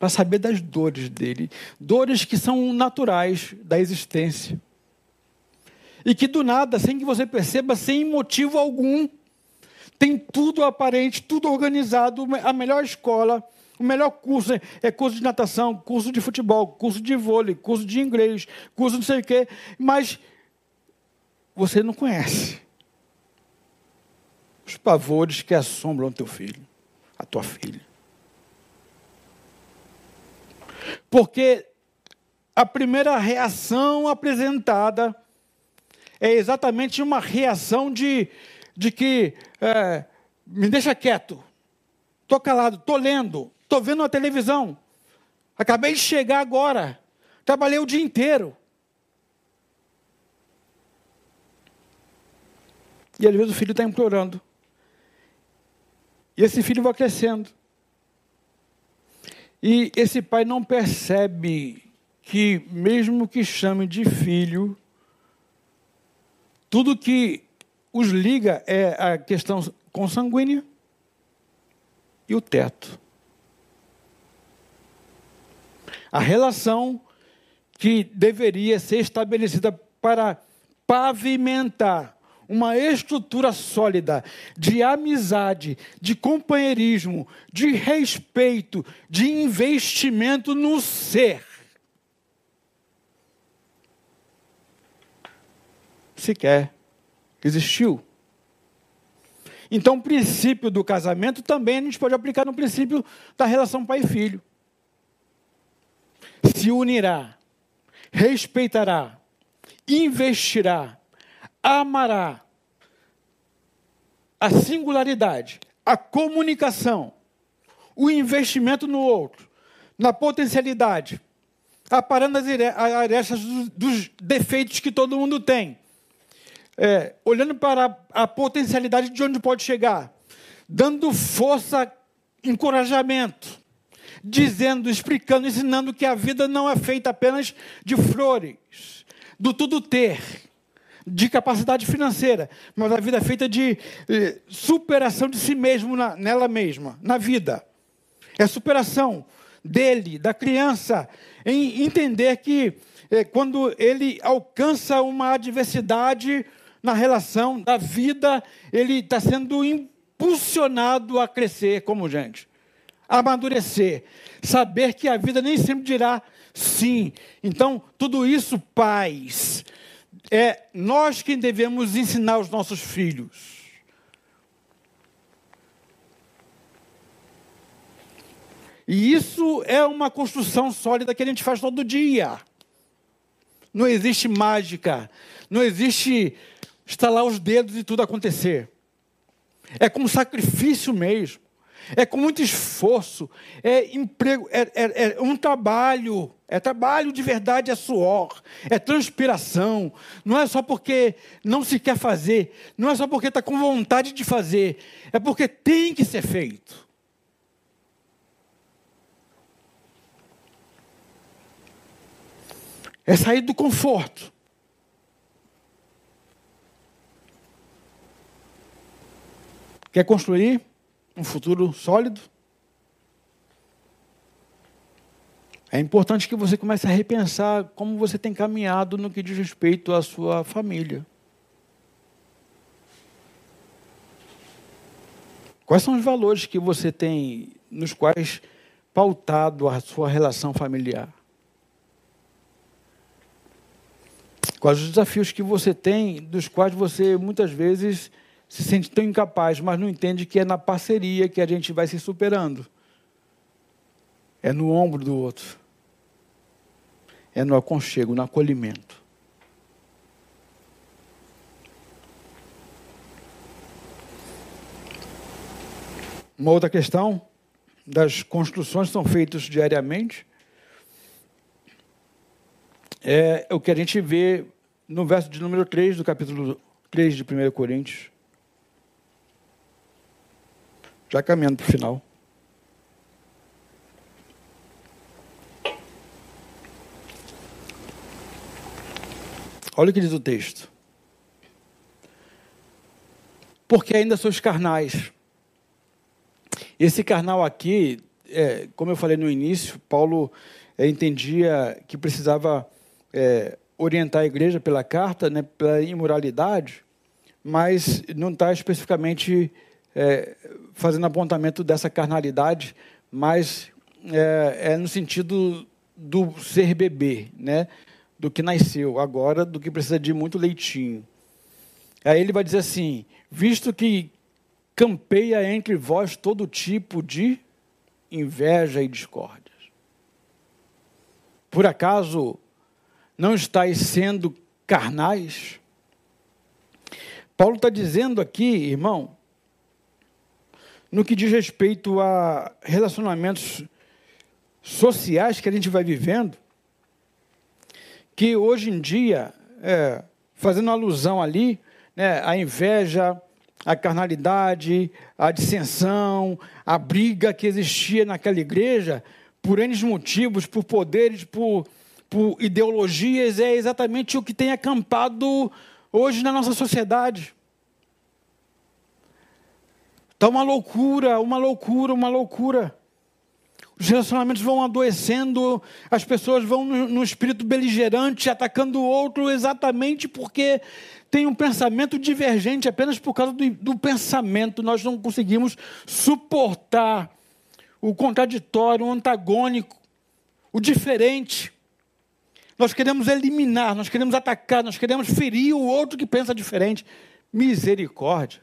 Para saber das dores dele. Dores que são naturais da existência. E que do nada, sem que você perceba, sem motivo algum, tem tudo aparente, tudo organizado, a melhor escola, o melhor curso é curso de natação, curso de futebol, curso de vôlei, curso de inglês, curso não sei o quê, mas você não conhece. Os pavores que assombram teu filho, a tua filha. Porque a primeira reação apresentada é exatamente uma reação de, de que é, me deixa quieto, estou calado, estou lendo, estou vendo a televisão, acabei de chegar agora, trabalhei o dia inteiro. E às vezes o filho está implorando. E esse filho vai crescendo. E esse pai não percebe que, mesmo que chame de filho, tudo que os liga é a questão consanguínea e o teto. A relação que deveria ser estabelecida para pavimentar uma estrutura sólida de amizade, de companheirismo, de respeito, de investimento no ser. Sequer existiu. Então, o princípio do casamento também a gente pode aplicar no princípio da relação pai e filho. Se unirá, respeitará, investirá amará a singularidade, a comunicação, o investimento no outro, na potencialidade, aparando as arestas dos defeitos que todo mundo tem, é, olhando para a potencialidade de onde pode chegar, dando força, encorajamento, dizendo, explicando, ensinando que a vida não é feita apenas de flores, do tudo ter, de capacidade financeira, mas a vida é feita de eh, superação de si mesmo na, nela mesma, na vida. É superação dele, da criança, em entender que eh, quando ele alcança uma adversidade, na relação da vida, ele está sendo impulsionado a crescer como gente, a amadurecer, saber que a vida nem sempre dirá sim. Então, tudo isso, pais, é nós quem devemos ensinar os nossos filhos. E isso é uma construção sólida que a gente faz todo dia. Não existe mágica, não existe estalar os dedos e tudo acontecer. É com sacrifício mesmo. É com muito esforço. É emprego, é, é, é um trabalho. É trabalho de verdade, é suor, é transpiração. Não é só porque não se quer fazer, não é só porque está com vontade de fazer, é porque tem que ser feito. É sair do conforto. Quer construir um futuro sólido? É importante que você comece a repensar como você tem caminhado no que diz respeito à sua família. Quais são os valores que você tem nos quais pautado a sua relação familiar? Quais os desafios que você tem, dos quais você muitas vezes se sente tão incapaz, mas não entende que é na parceria que a gente vai se superando. É no ombro do outro. É no aconchego, no acolhimento. Uma outra questão das construções que são feitas diariamente é o que a gente vê no verso de número 3 do capítulo 3 de 1 Coríntios. Já caminhando para o final. Olha o que diz o texto. Porque ainda sois carnais. Esse carnal aqui, é, como eu falei no início, Paulo é, entendia que precisava é, orientar a igreja pela carta, né, pela imoralidade, mas não está especificamente é, fazendo apontamento dessa carnalidade, mas é, é, no sentido do ser bebê, né? do que nasceu agora, do que precisa de muito leitinho. Aí ele vai dizer assim: visto que campeia entre vós todo tipo de inveja e discórdias. Por acaso não estáis sendo carnais? Paulo está dizendo aqui, irmão, no que diz respeito a relacionamentos sociais que a gente vai vivendo, que hoje em dia, é, fazendo alusão ali, né, a inveja, a carnalidade, a dissensão, a briga que existia naquela igreja, por N motivos, por poderes, por, por ideologias, é exatamente o que tem acampado hoje na nossa sociedade. Está uma loucura, uma loucura, uma loucura. Os relacionamentos vão adoecendo, as pessoas vão no, no espírito beligerante, atacando o outro exatamente porque tem um pensamento divergente, apenas por causa do, do pensamento. Nós não conseguimos suportar o contraditório, o antagônico, o diferente. Nós queremos eliminar, nós queremos atacar, nós queremos ferir o outro que pensa diferente. Misericórdia.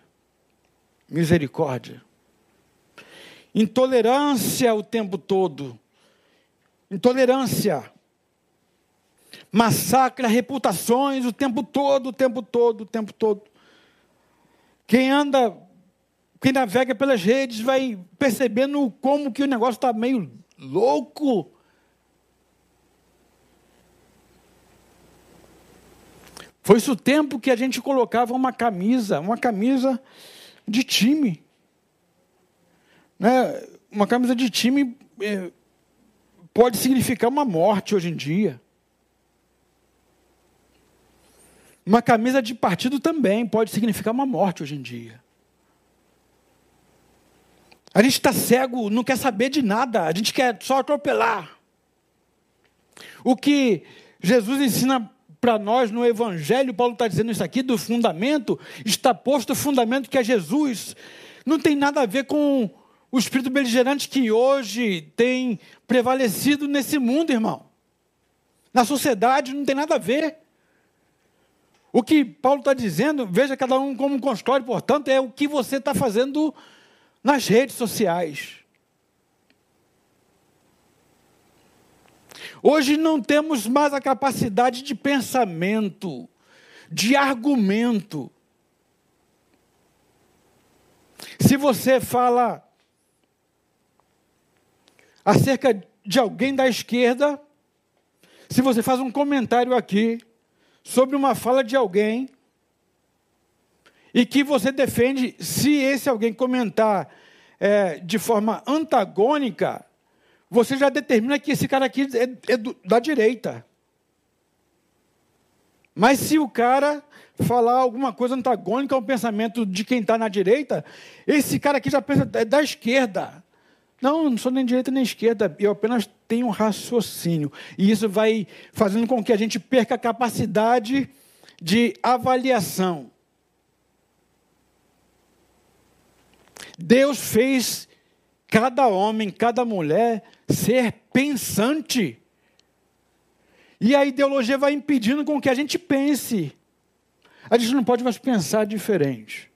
Misericórdia. Intolerância o tempo todo. Intolerância. Massacra reputações o tempo todo, o tempo todo, o tempo todo. Quem anda, quem navega pelas redes vai percebendo como que o negócio está meio louco. Foi isso o tempo que a gente colocava uma camisa, uma camisa de time. Né? Uma camisa de time é, pode significar uma morte hoje em dia. Uma camisa de partido também pode significar uma morte hoje em dia. A gente está cego, não quer saber de nada, a gente quer só atropelar. O que Jesus ensina para nós no Evangelho, Paulo está dizendo isso aqui, do fundamento, está posto o fundamento que é Jesus. Não tem nada a ver com o espírito beligerante que hoje tem prevalecido nesse mundo, irmão. Na sociedade não tem nada a ver. O que Paulo está dizendo, veja cada um como constrói, portanto, é o que você está fazendo nas redes sociais. Hoje não temos mais a capacidade de pensamento, de argumento. Se você fala acerca de alguém da esquerda, se você faz um comentário aqui sobre uma fala de alguém e que você defende, se esse alguém comentar é, de forma antagônica, você já determina que esse cara aqui é, é do, da direita. Mas se o cara falar alguma coisa antagônica ao pensamento de quem está na direita, esse cara aqui já pensa é da esquerda. Não, eu não sou nem direita nem esquerda, eu apenas tenho um raciocínio. E isso vai fazendo com que a gente perca a capacidade de avaliação. Deus fez cada homem, cada mulher ser pensante. E a ideologia vai impedindo com que a gente pense. A gente não pode mais pensar diferente.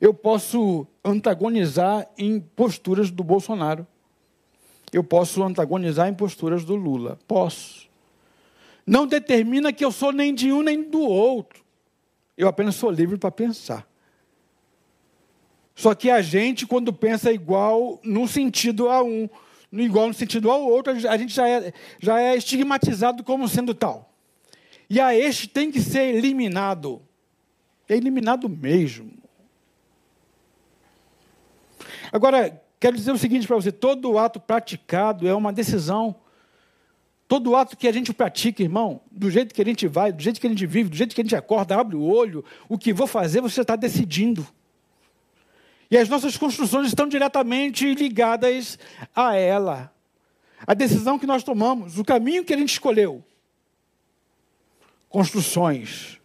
Eu posso antagonizar em posturas do Bolsonaro. Eu posso antagonizar em posturas do Lula. Posso. Não determina que eu sou nem de um nem do outro. Eu apenas sou livre para pensar. Só que a gente, quando pensa igual, num sentido a um, igual no sentido ao outro, a gente já é, já é estigmatizado como sendo tal. E a este tem que ser eliminado. É eliminado mesmo. Agora, quero dizer o seguinte para você: todo ato praticado é uma decisão. Todo ato que a gente pratica, irmão, do jeito que a gente vai, do jeito que a gente vive, do jeito que a gente acorda, abre o olho, o que vou fazer, você está decidindo. E as nossas construções estão diretamente ligadas a ela. A decisão que nós tomamos, o caminho que a gente escolheu. Construções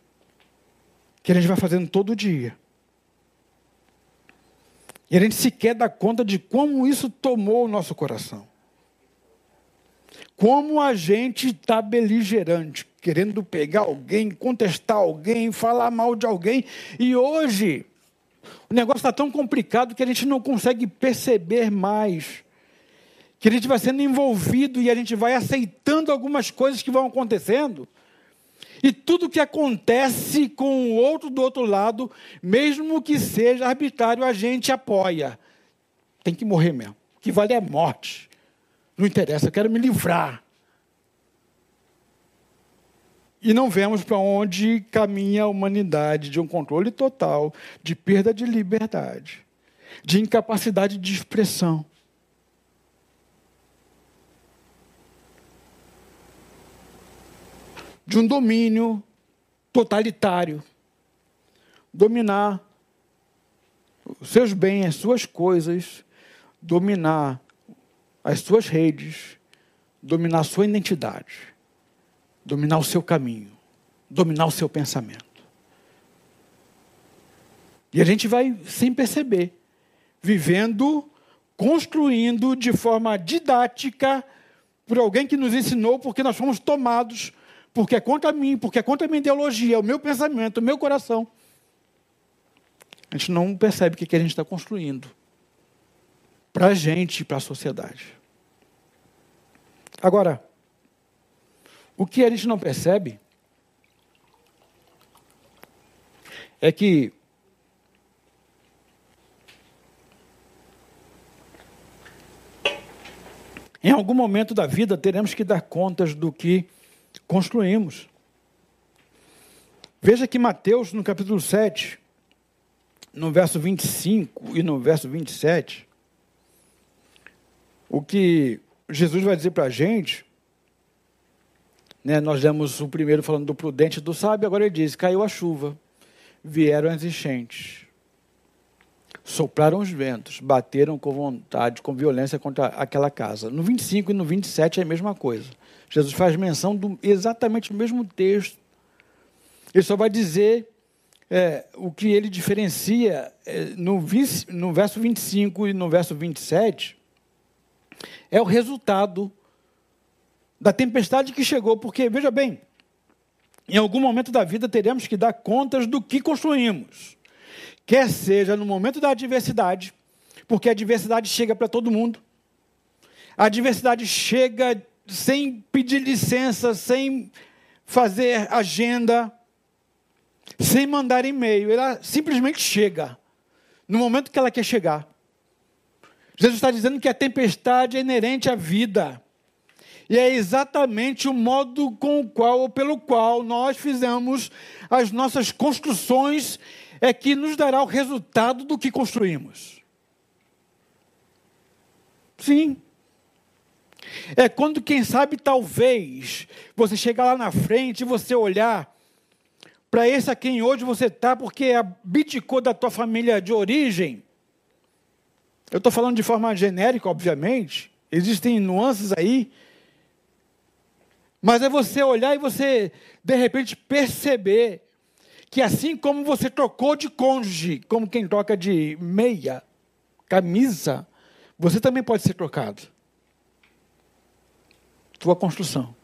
que a gente vai fazendo todo dia. E a gente sequer dá conta de como isso tomou o nosso coração. Como a gente está beligerante, querendo pegar alguém, contestar alguém, falar mal de alguém. E hoje, o negócio está tão complicado que a gente não consegue perceber mais. Que a gente vai sendo envolvido e a gente vai aceitando algumas coisas que vão acontecendo. E tudo que acontece com o outro do outro lado, mesmo que seja arbitrário, a gente apoia. Tem que morrer mesmo. O que vale é morte. Não interessa, eu quero me livrar e não vemos para onde caminha a humanidade de um controle total, de perda de liberdade, de incapacidade de expressão. De um domínio totalitário. Dominar os seus bens, as suas coisas, dominar as suas redes, dominar a sua identidade dominar o seu caminho, dominar o seu pensamento. E a gente vai, sem perceber, vivendo, construindo de forma didática por alguém que nos ensinou, porque nós fomos tomados, porque é contra mim, porque é contra a minha ideologia, o meu pensamento, o meu coração. A gente não percebe o que a gente está construindo para a gente e para a sociedade. Agora, o que a gente não percebe é que em algum momento da vida teremos que dar contas do que construímos. Veja que Mateus, no capítulo 7, no verso 25 e no verso 27, o que Jesus vai dizer para a gente, né, nós demos o primeiro falando do prudente e do sábio, agora ele diz: caiu a chuva, vieram as enchentes, sopraram os ventos, bateram com vontade, com violência contra aquela casa. No 25 e no 27 é a mesma coisa. Jesus faz menção do exatamente o mesmo texto. Ele só vai dizer é, o que ele diferencia é, no, no verso 25 e no verso 27 é o resultado da tempestade que chegou, porque, veja bem, em algum momento da vida teremos que dar contas do que construímos. Quer seja no momento da adversidade, porque a adversidade chega para todo mundo. A adversidade chega sem pedir licença, sem fazer agenda, sem mandar e-mail. Ela simplesmente chega no momento que ela quer chegar. Jesus está dizendo que a tempestade é inerente à vida. E é exatamente o modo com o qual ou pelo qual nós fizemos as nossas construções é que nos dará o resultado do que construímos. Sim. É quando, quem sabe, talvez, você chegar lá na frente e você olhar para esse a quem hoje você está, porque abdicou da tua família de origem, eu estou falando de forma genérica, obviamente, existem nuances aí, mas é você olhar e você, de repente, perceber que assim como você trocou de cônjuge, como quem troca de meia, camisa, você também pode ser trocado. Tua construção.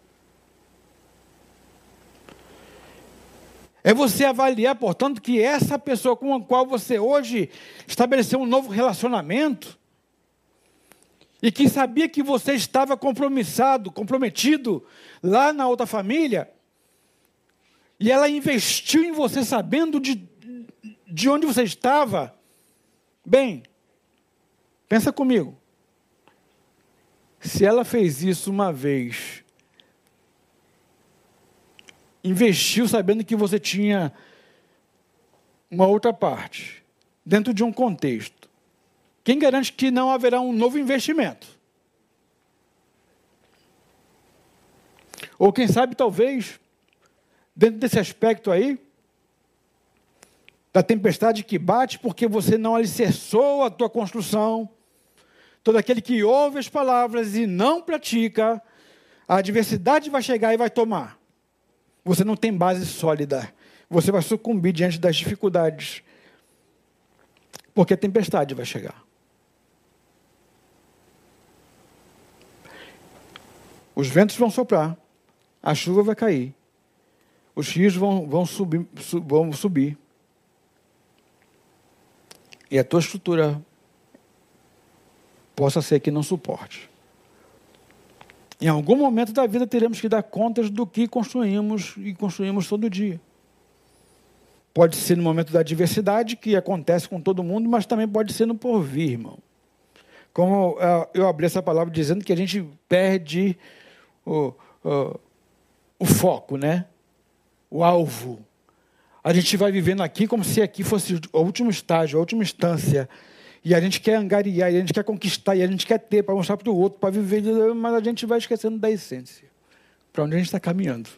É você avaliar, portanto, que essa pessoa com a qual você hoje estabeleceu um novo relacionamento e que sabia que você estava compromissado, comprometido lá na outra família, e ela investiu em você sabendo de, de onde você estava. Bem, pensa comigo. Se ela fez isso uma vez investiu sabendo que você tinha uma outra parte, dentro de um contexto. Quem garante que não haverá um novo investimento? Ou quem sabe, talvez, dentro desse aspecto aí, da tempestade que bate porque você não alicerçou a tua construção, todo aquele que ouve as palavras e não pratica, a adversidade vai chegar e vai tomar. Você não tem base sólida. Você vai sucumbir diante das dificuldades. Porque a tempestade vai chegar. Os ventos vão soprar, a chuva vai cair, os rios vão, vão, subir, vão subir. E a tua estrutura possa ser que não suporte. Em algum momento da vida teremos que dar contas do que construímos e construímos todo dia. Pode ser no momento da adversidade, que acontece com todo mundo, mas também pode ser no porvir, irmão. Como é, eu abri essa palavra dizendo que a gente perde o, o, o foco, né? o alvo. A gente vai vivendo aqui como se aqui fosse o último estágio, a última instância. E a gente quer angariar, e a gente quer conquistar, e a gente quer ter para mostrar para o outro, para viver, mas a gente vai esquecendo da essência. Para onde a gente está caminhando.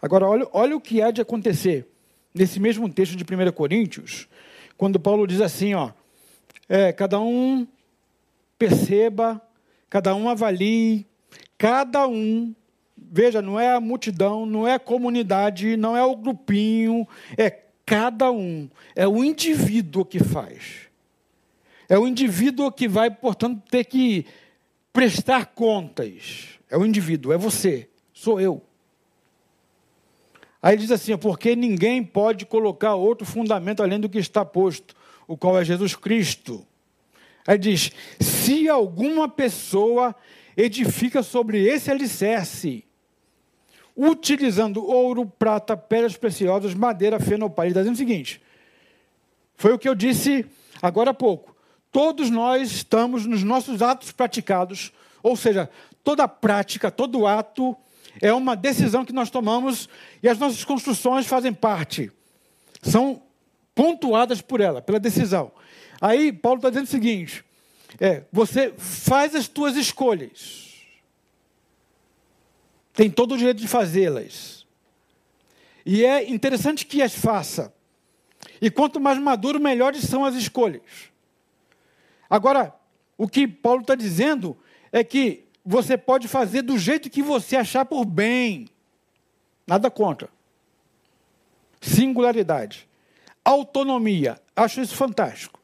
Agora, olha, olha o que há de acontecer nesse mesmo texto de 1 Coríntios, quando Paulo diz assim: ó, é, cada um perceba, cada um avalie, cada um veja, não é a multidão, não é a comunidade, não é o grupinho, é cada um. É o indivíduo que faz. É o indivíduo que vai, portanto, ter que prestar contas. É o indivíduo, é você, sou eu. Aí ele diz assim: porque ninguém pode colocar outro fundamento além do que está posto, o qual é Jesus Cristo. Aí diz: se alguma pessoa edifica sobre esse alicerce, utilizando ouro, prata, pedras preciosas, madeira, feno, Ele está dizendo o seguinte: foi o que eu disse agora há pouco. Todos nós estamos nos nossos atos praticados, ou seja, toda prática, todo ato é uma decisão que nós tomamos e as nossas construções fazem parte. São pontuadas por ela, pela decisão. Aí Paulo está dizendo o seguinte: é, você faz as tuas escolhas. Tem todo o direito de fazê-las. E é interessante que as faça. E quanto mais maduro, melhores são as escolhas. Agora, o que Paulo está dizendo é que você pode fazer do jeito que você achar por bem. Nada contra. Singularidade. Autonomia. Acho isso fantástico.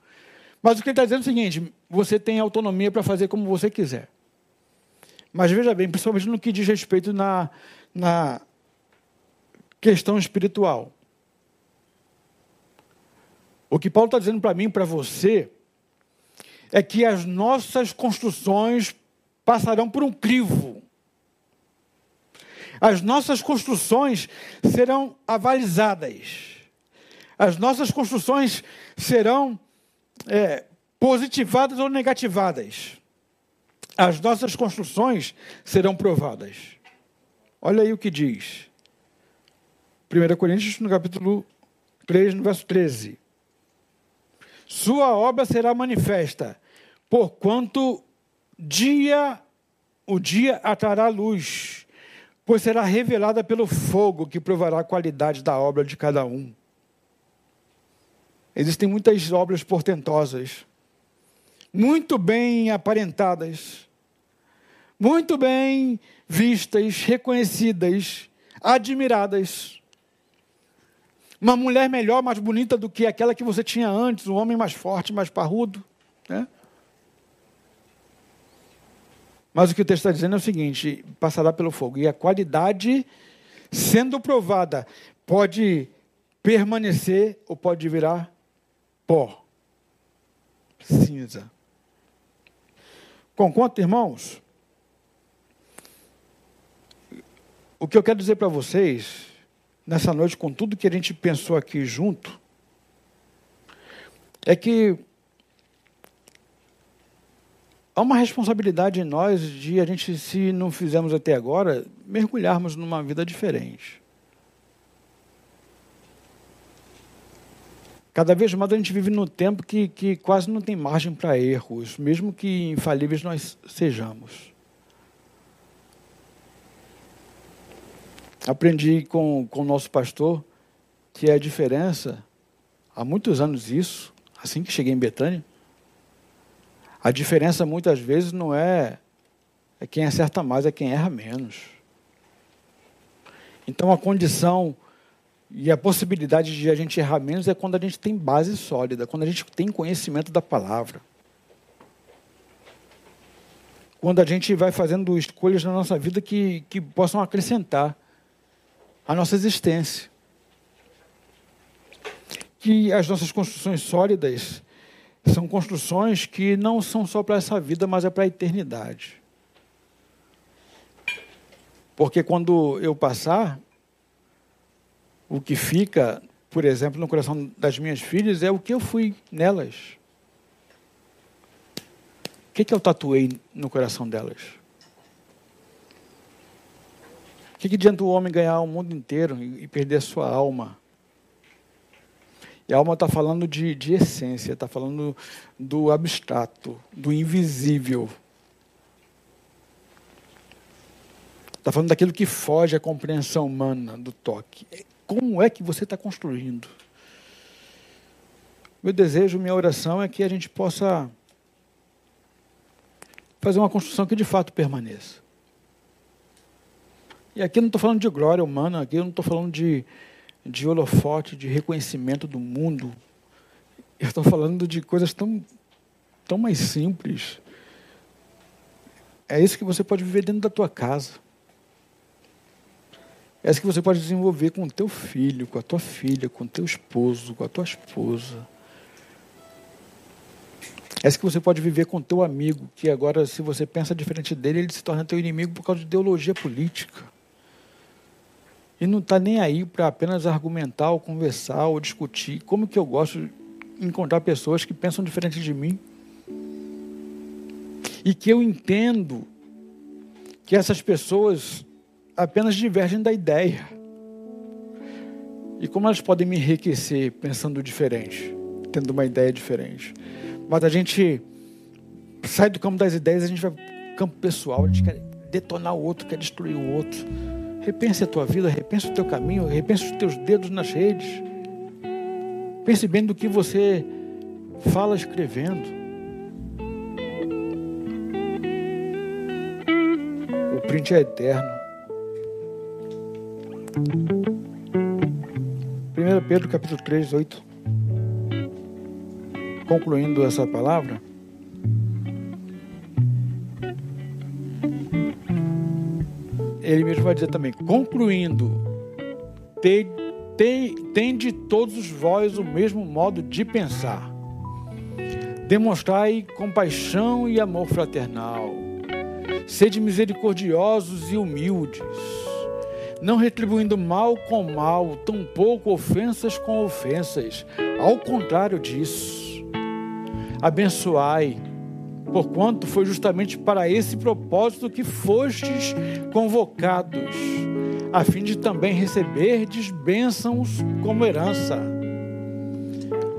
Mas o que ele está dizendo é o seguinte: você tem autonomia para fazer como você quiser. Mas veja bem, principalmente no que diz respeito na, na questão espiritual. O que Paulo está dizendo para mim e para você é que as nossas construções passarão por um crivo. As nossas construções serão avalizadas. As nossas construções serão é, positivadas ou negativadas. As nossas construções serão provadas. Olha aí o que diz. 1 Coríntios, no capítulo 3, no verso 13. Sua obra será manifesta, porquanto dia o dia atrará luz, pois será revelada pelo fogo que provará a qualidade da obra de cada um. Existem muitas obras portentosas, muito bem aparentadas, muito bem vistas, reconhecidas, admiradas. Uma mulher melhor, mais bonita do que aquela que você tinha antes, um homem mais forte, mais parrudo. Né? Mas o que o texto está dizendo é o seguinte: passará pelo fogo. E a qualidade, sendo provada, pode permanecer ou pode virar pó, cinza. Concordo, irmãos? O que eu quero dizer para vocês, nessa noite, com tudo que a gente pensou aqui junto, é que há uma responsabilidade em nós de a gente, se não fizermos até agora, mergulharmos numa vida diferente. Cada vez mais a gente vive num tempo que, que quase não tem margem para erros, mesmo que infalíveis nós sejamos. Aprendi com, com o nosso pastor que a diferença, há muitos anos isso, assim que cheguei em Betânia, a diferença muitas vezes não é, é quem acerta mais, é quem erra menos. Então a condição e a possibilidade de a gente errar menos é quando a gente tem base sólida, quando a gente tem conhecimento da palavra. Quando a gente vai fazendo escolhas na nossa vida que, que possam acrescentar a nossa existência. Que as nossas construções sólidas são construções que não são só para essa vida, mas é para a eternidade. Porque quando eu passar, o que fica, por exemplo, no coração das minhas filhas é o que eu fui nelas. O que, que eu tatuei no coração delas? O que, que adianta o homem ganhar o mundo inteiro e perder a sua alma? E a alma está falando de, de essência, está falando do abstrato, do invisível. Está falando daquilo que foge à compreensão humana, do toque. Como é que você está construindo? Meu desejo, minha oração é que a gente possa fazer uma construção que de fato permaneça. E aqui eu não estou falando de glória humana, aqui eu não estou falando de, de holofote, de reconhecimento do mundo. Eu estou falando de coisas tão, tão mais simples. É isso que você pode viver dentro da tua casa. Isso que você pode desenvolver com o teu filho, com a tua filha, com o teu esposo, com a tua esposa. Isso que você pode viver com o teu amigo, que agora, se você pensa diferente dele, ele se torna teu inimigo por causa de ideologia política. E não está nem aí para apenas argumentar, ou conversar, ou discutir. Como que eu gosto de encontrar pessoas que pensam diferente de mim? E que eu entendo que essas pessoas apenas divergem da ideia. E como elas podem me enriquecer pensando diferente, tendo uma ideia diferente? Mas a gente sai do campo das ideias, a gente vai para o campo pessoal, a gente quer detonar o outro, quer destruir o outro. Repense a tua vida, repense o teu caminho, repense os teus dedos nas redes. Pense bem do que você fala escrevendo. O print é eterno. 1 Pedro capítulo 3, 8 concluindo essa palavra, ele mesmo vai dizer também, concluindo, tem, tem, tem de todos vós o mesmo modo de pensar. Demonstrai compaixão e amor fraternal. Sede misericordiosos e humildes, não retribuindo mal com mal, tampouco ofensas com ofensas. Ao contrário disso, abençoai, porquanto foi justamente para esse propósito que fostes convocados, a fim de também receberdes bênçãos como herança.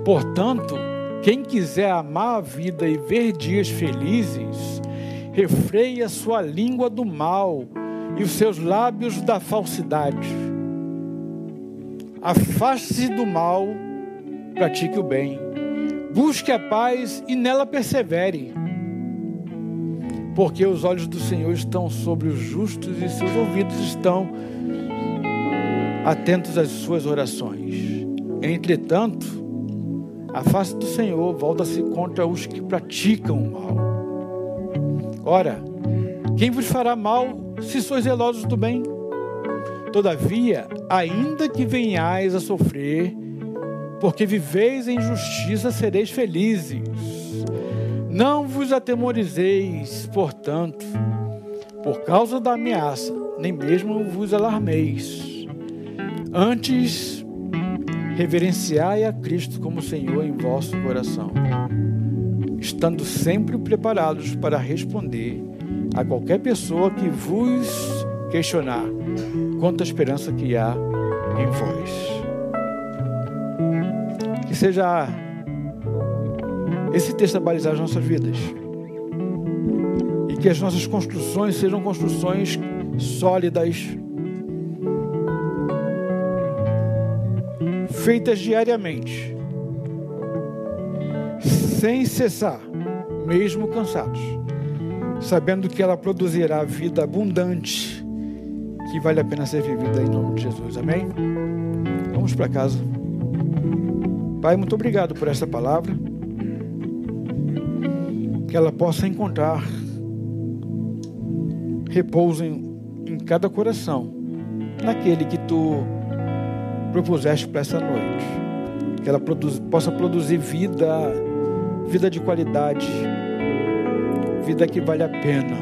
Portanto, quem quiser amar a vida e ver dias felizes, refreia sua língua do mal e os seus lábios da falsidade. Afaste-se do mal, pratique o bem Busque a paz e nela persevere. Porque os olhos do Senhor estão sobre os justos e seus ouvidos estão atentos às suas orações. Entretanto, a face do Senhor volta-se contra os que praticam o mal. Ora, quem vos fará mal se sois zelosos do bem? Todavia, ainda que venhais a sofrer porque viveis em justiça, sereis felizes. Não vos atemorizeis, portanto, por causa da ameaça, nem mesmo vos alarmeis. Antes, reverenciai a Cristo como Senhor em vosso coração, estando sempre preparados para responder a qualquer pessoa que vos questionar quanto à esperança que há em vós seja esse texto a balizar as nossas vidas. E que as nossas construções sejam construções sólidas, feitas diariamente, sem cessar, mesmo cansados, sabendo que ela produzirá vida abundante que vale a pena ser vivida em nome de Jesus. Amém? Vamos para casa. Pai, muito obrigado por essa palavra. Que ela possa encontrar repouso em, em cada coração, naquele que tu propuseste para essa noite. Que ela produz, possa produzir vida, vida de qualidade, vida que vale a pena.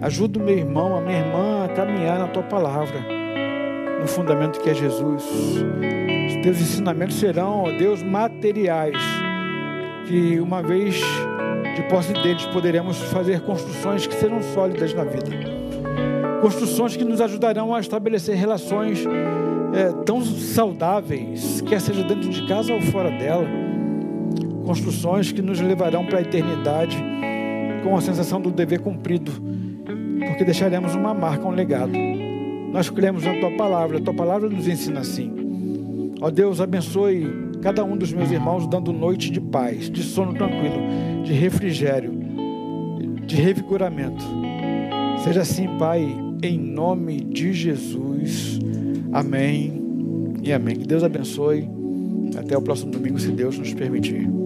Ajuda o meu irmão, a minha irmã a caminhar na tua palavra, no fundamento que é Jesus. Teus ensinamentos serão, ó Deus, materiais, que uma vez de posse deles poderemos fazer construções que serão sólidas na vida. Construções que nos ajudarão a estabelecer relações é, tão saudáveis, quer seja dentro de casa ou fora dela. Construções que nos levarão para a eternidade com a sensação do dever cumprido, porque deixaremos uma marca, um legado. Nós cremos na tua palavra, a tua palavra nos ensina assim. Ó Deus, abençoe cada um dos meus irmãos, dando noite de paz, de sono tranquilo, de refrigério, de revigoramento. Seja assim, Pai, em nome de Jesus. Amém e amém. Que Deus abençoe. Até o próximo domingo, se Deus nos permitir.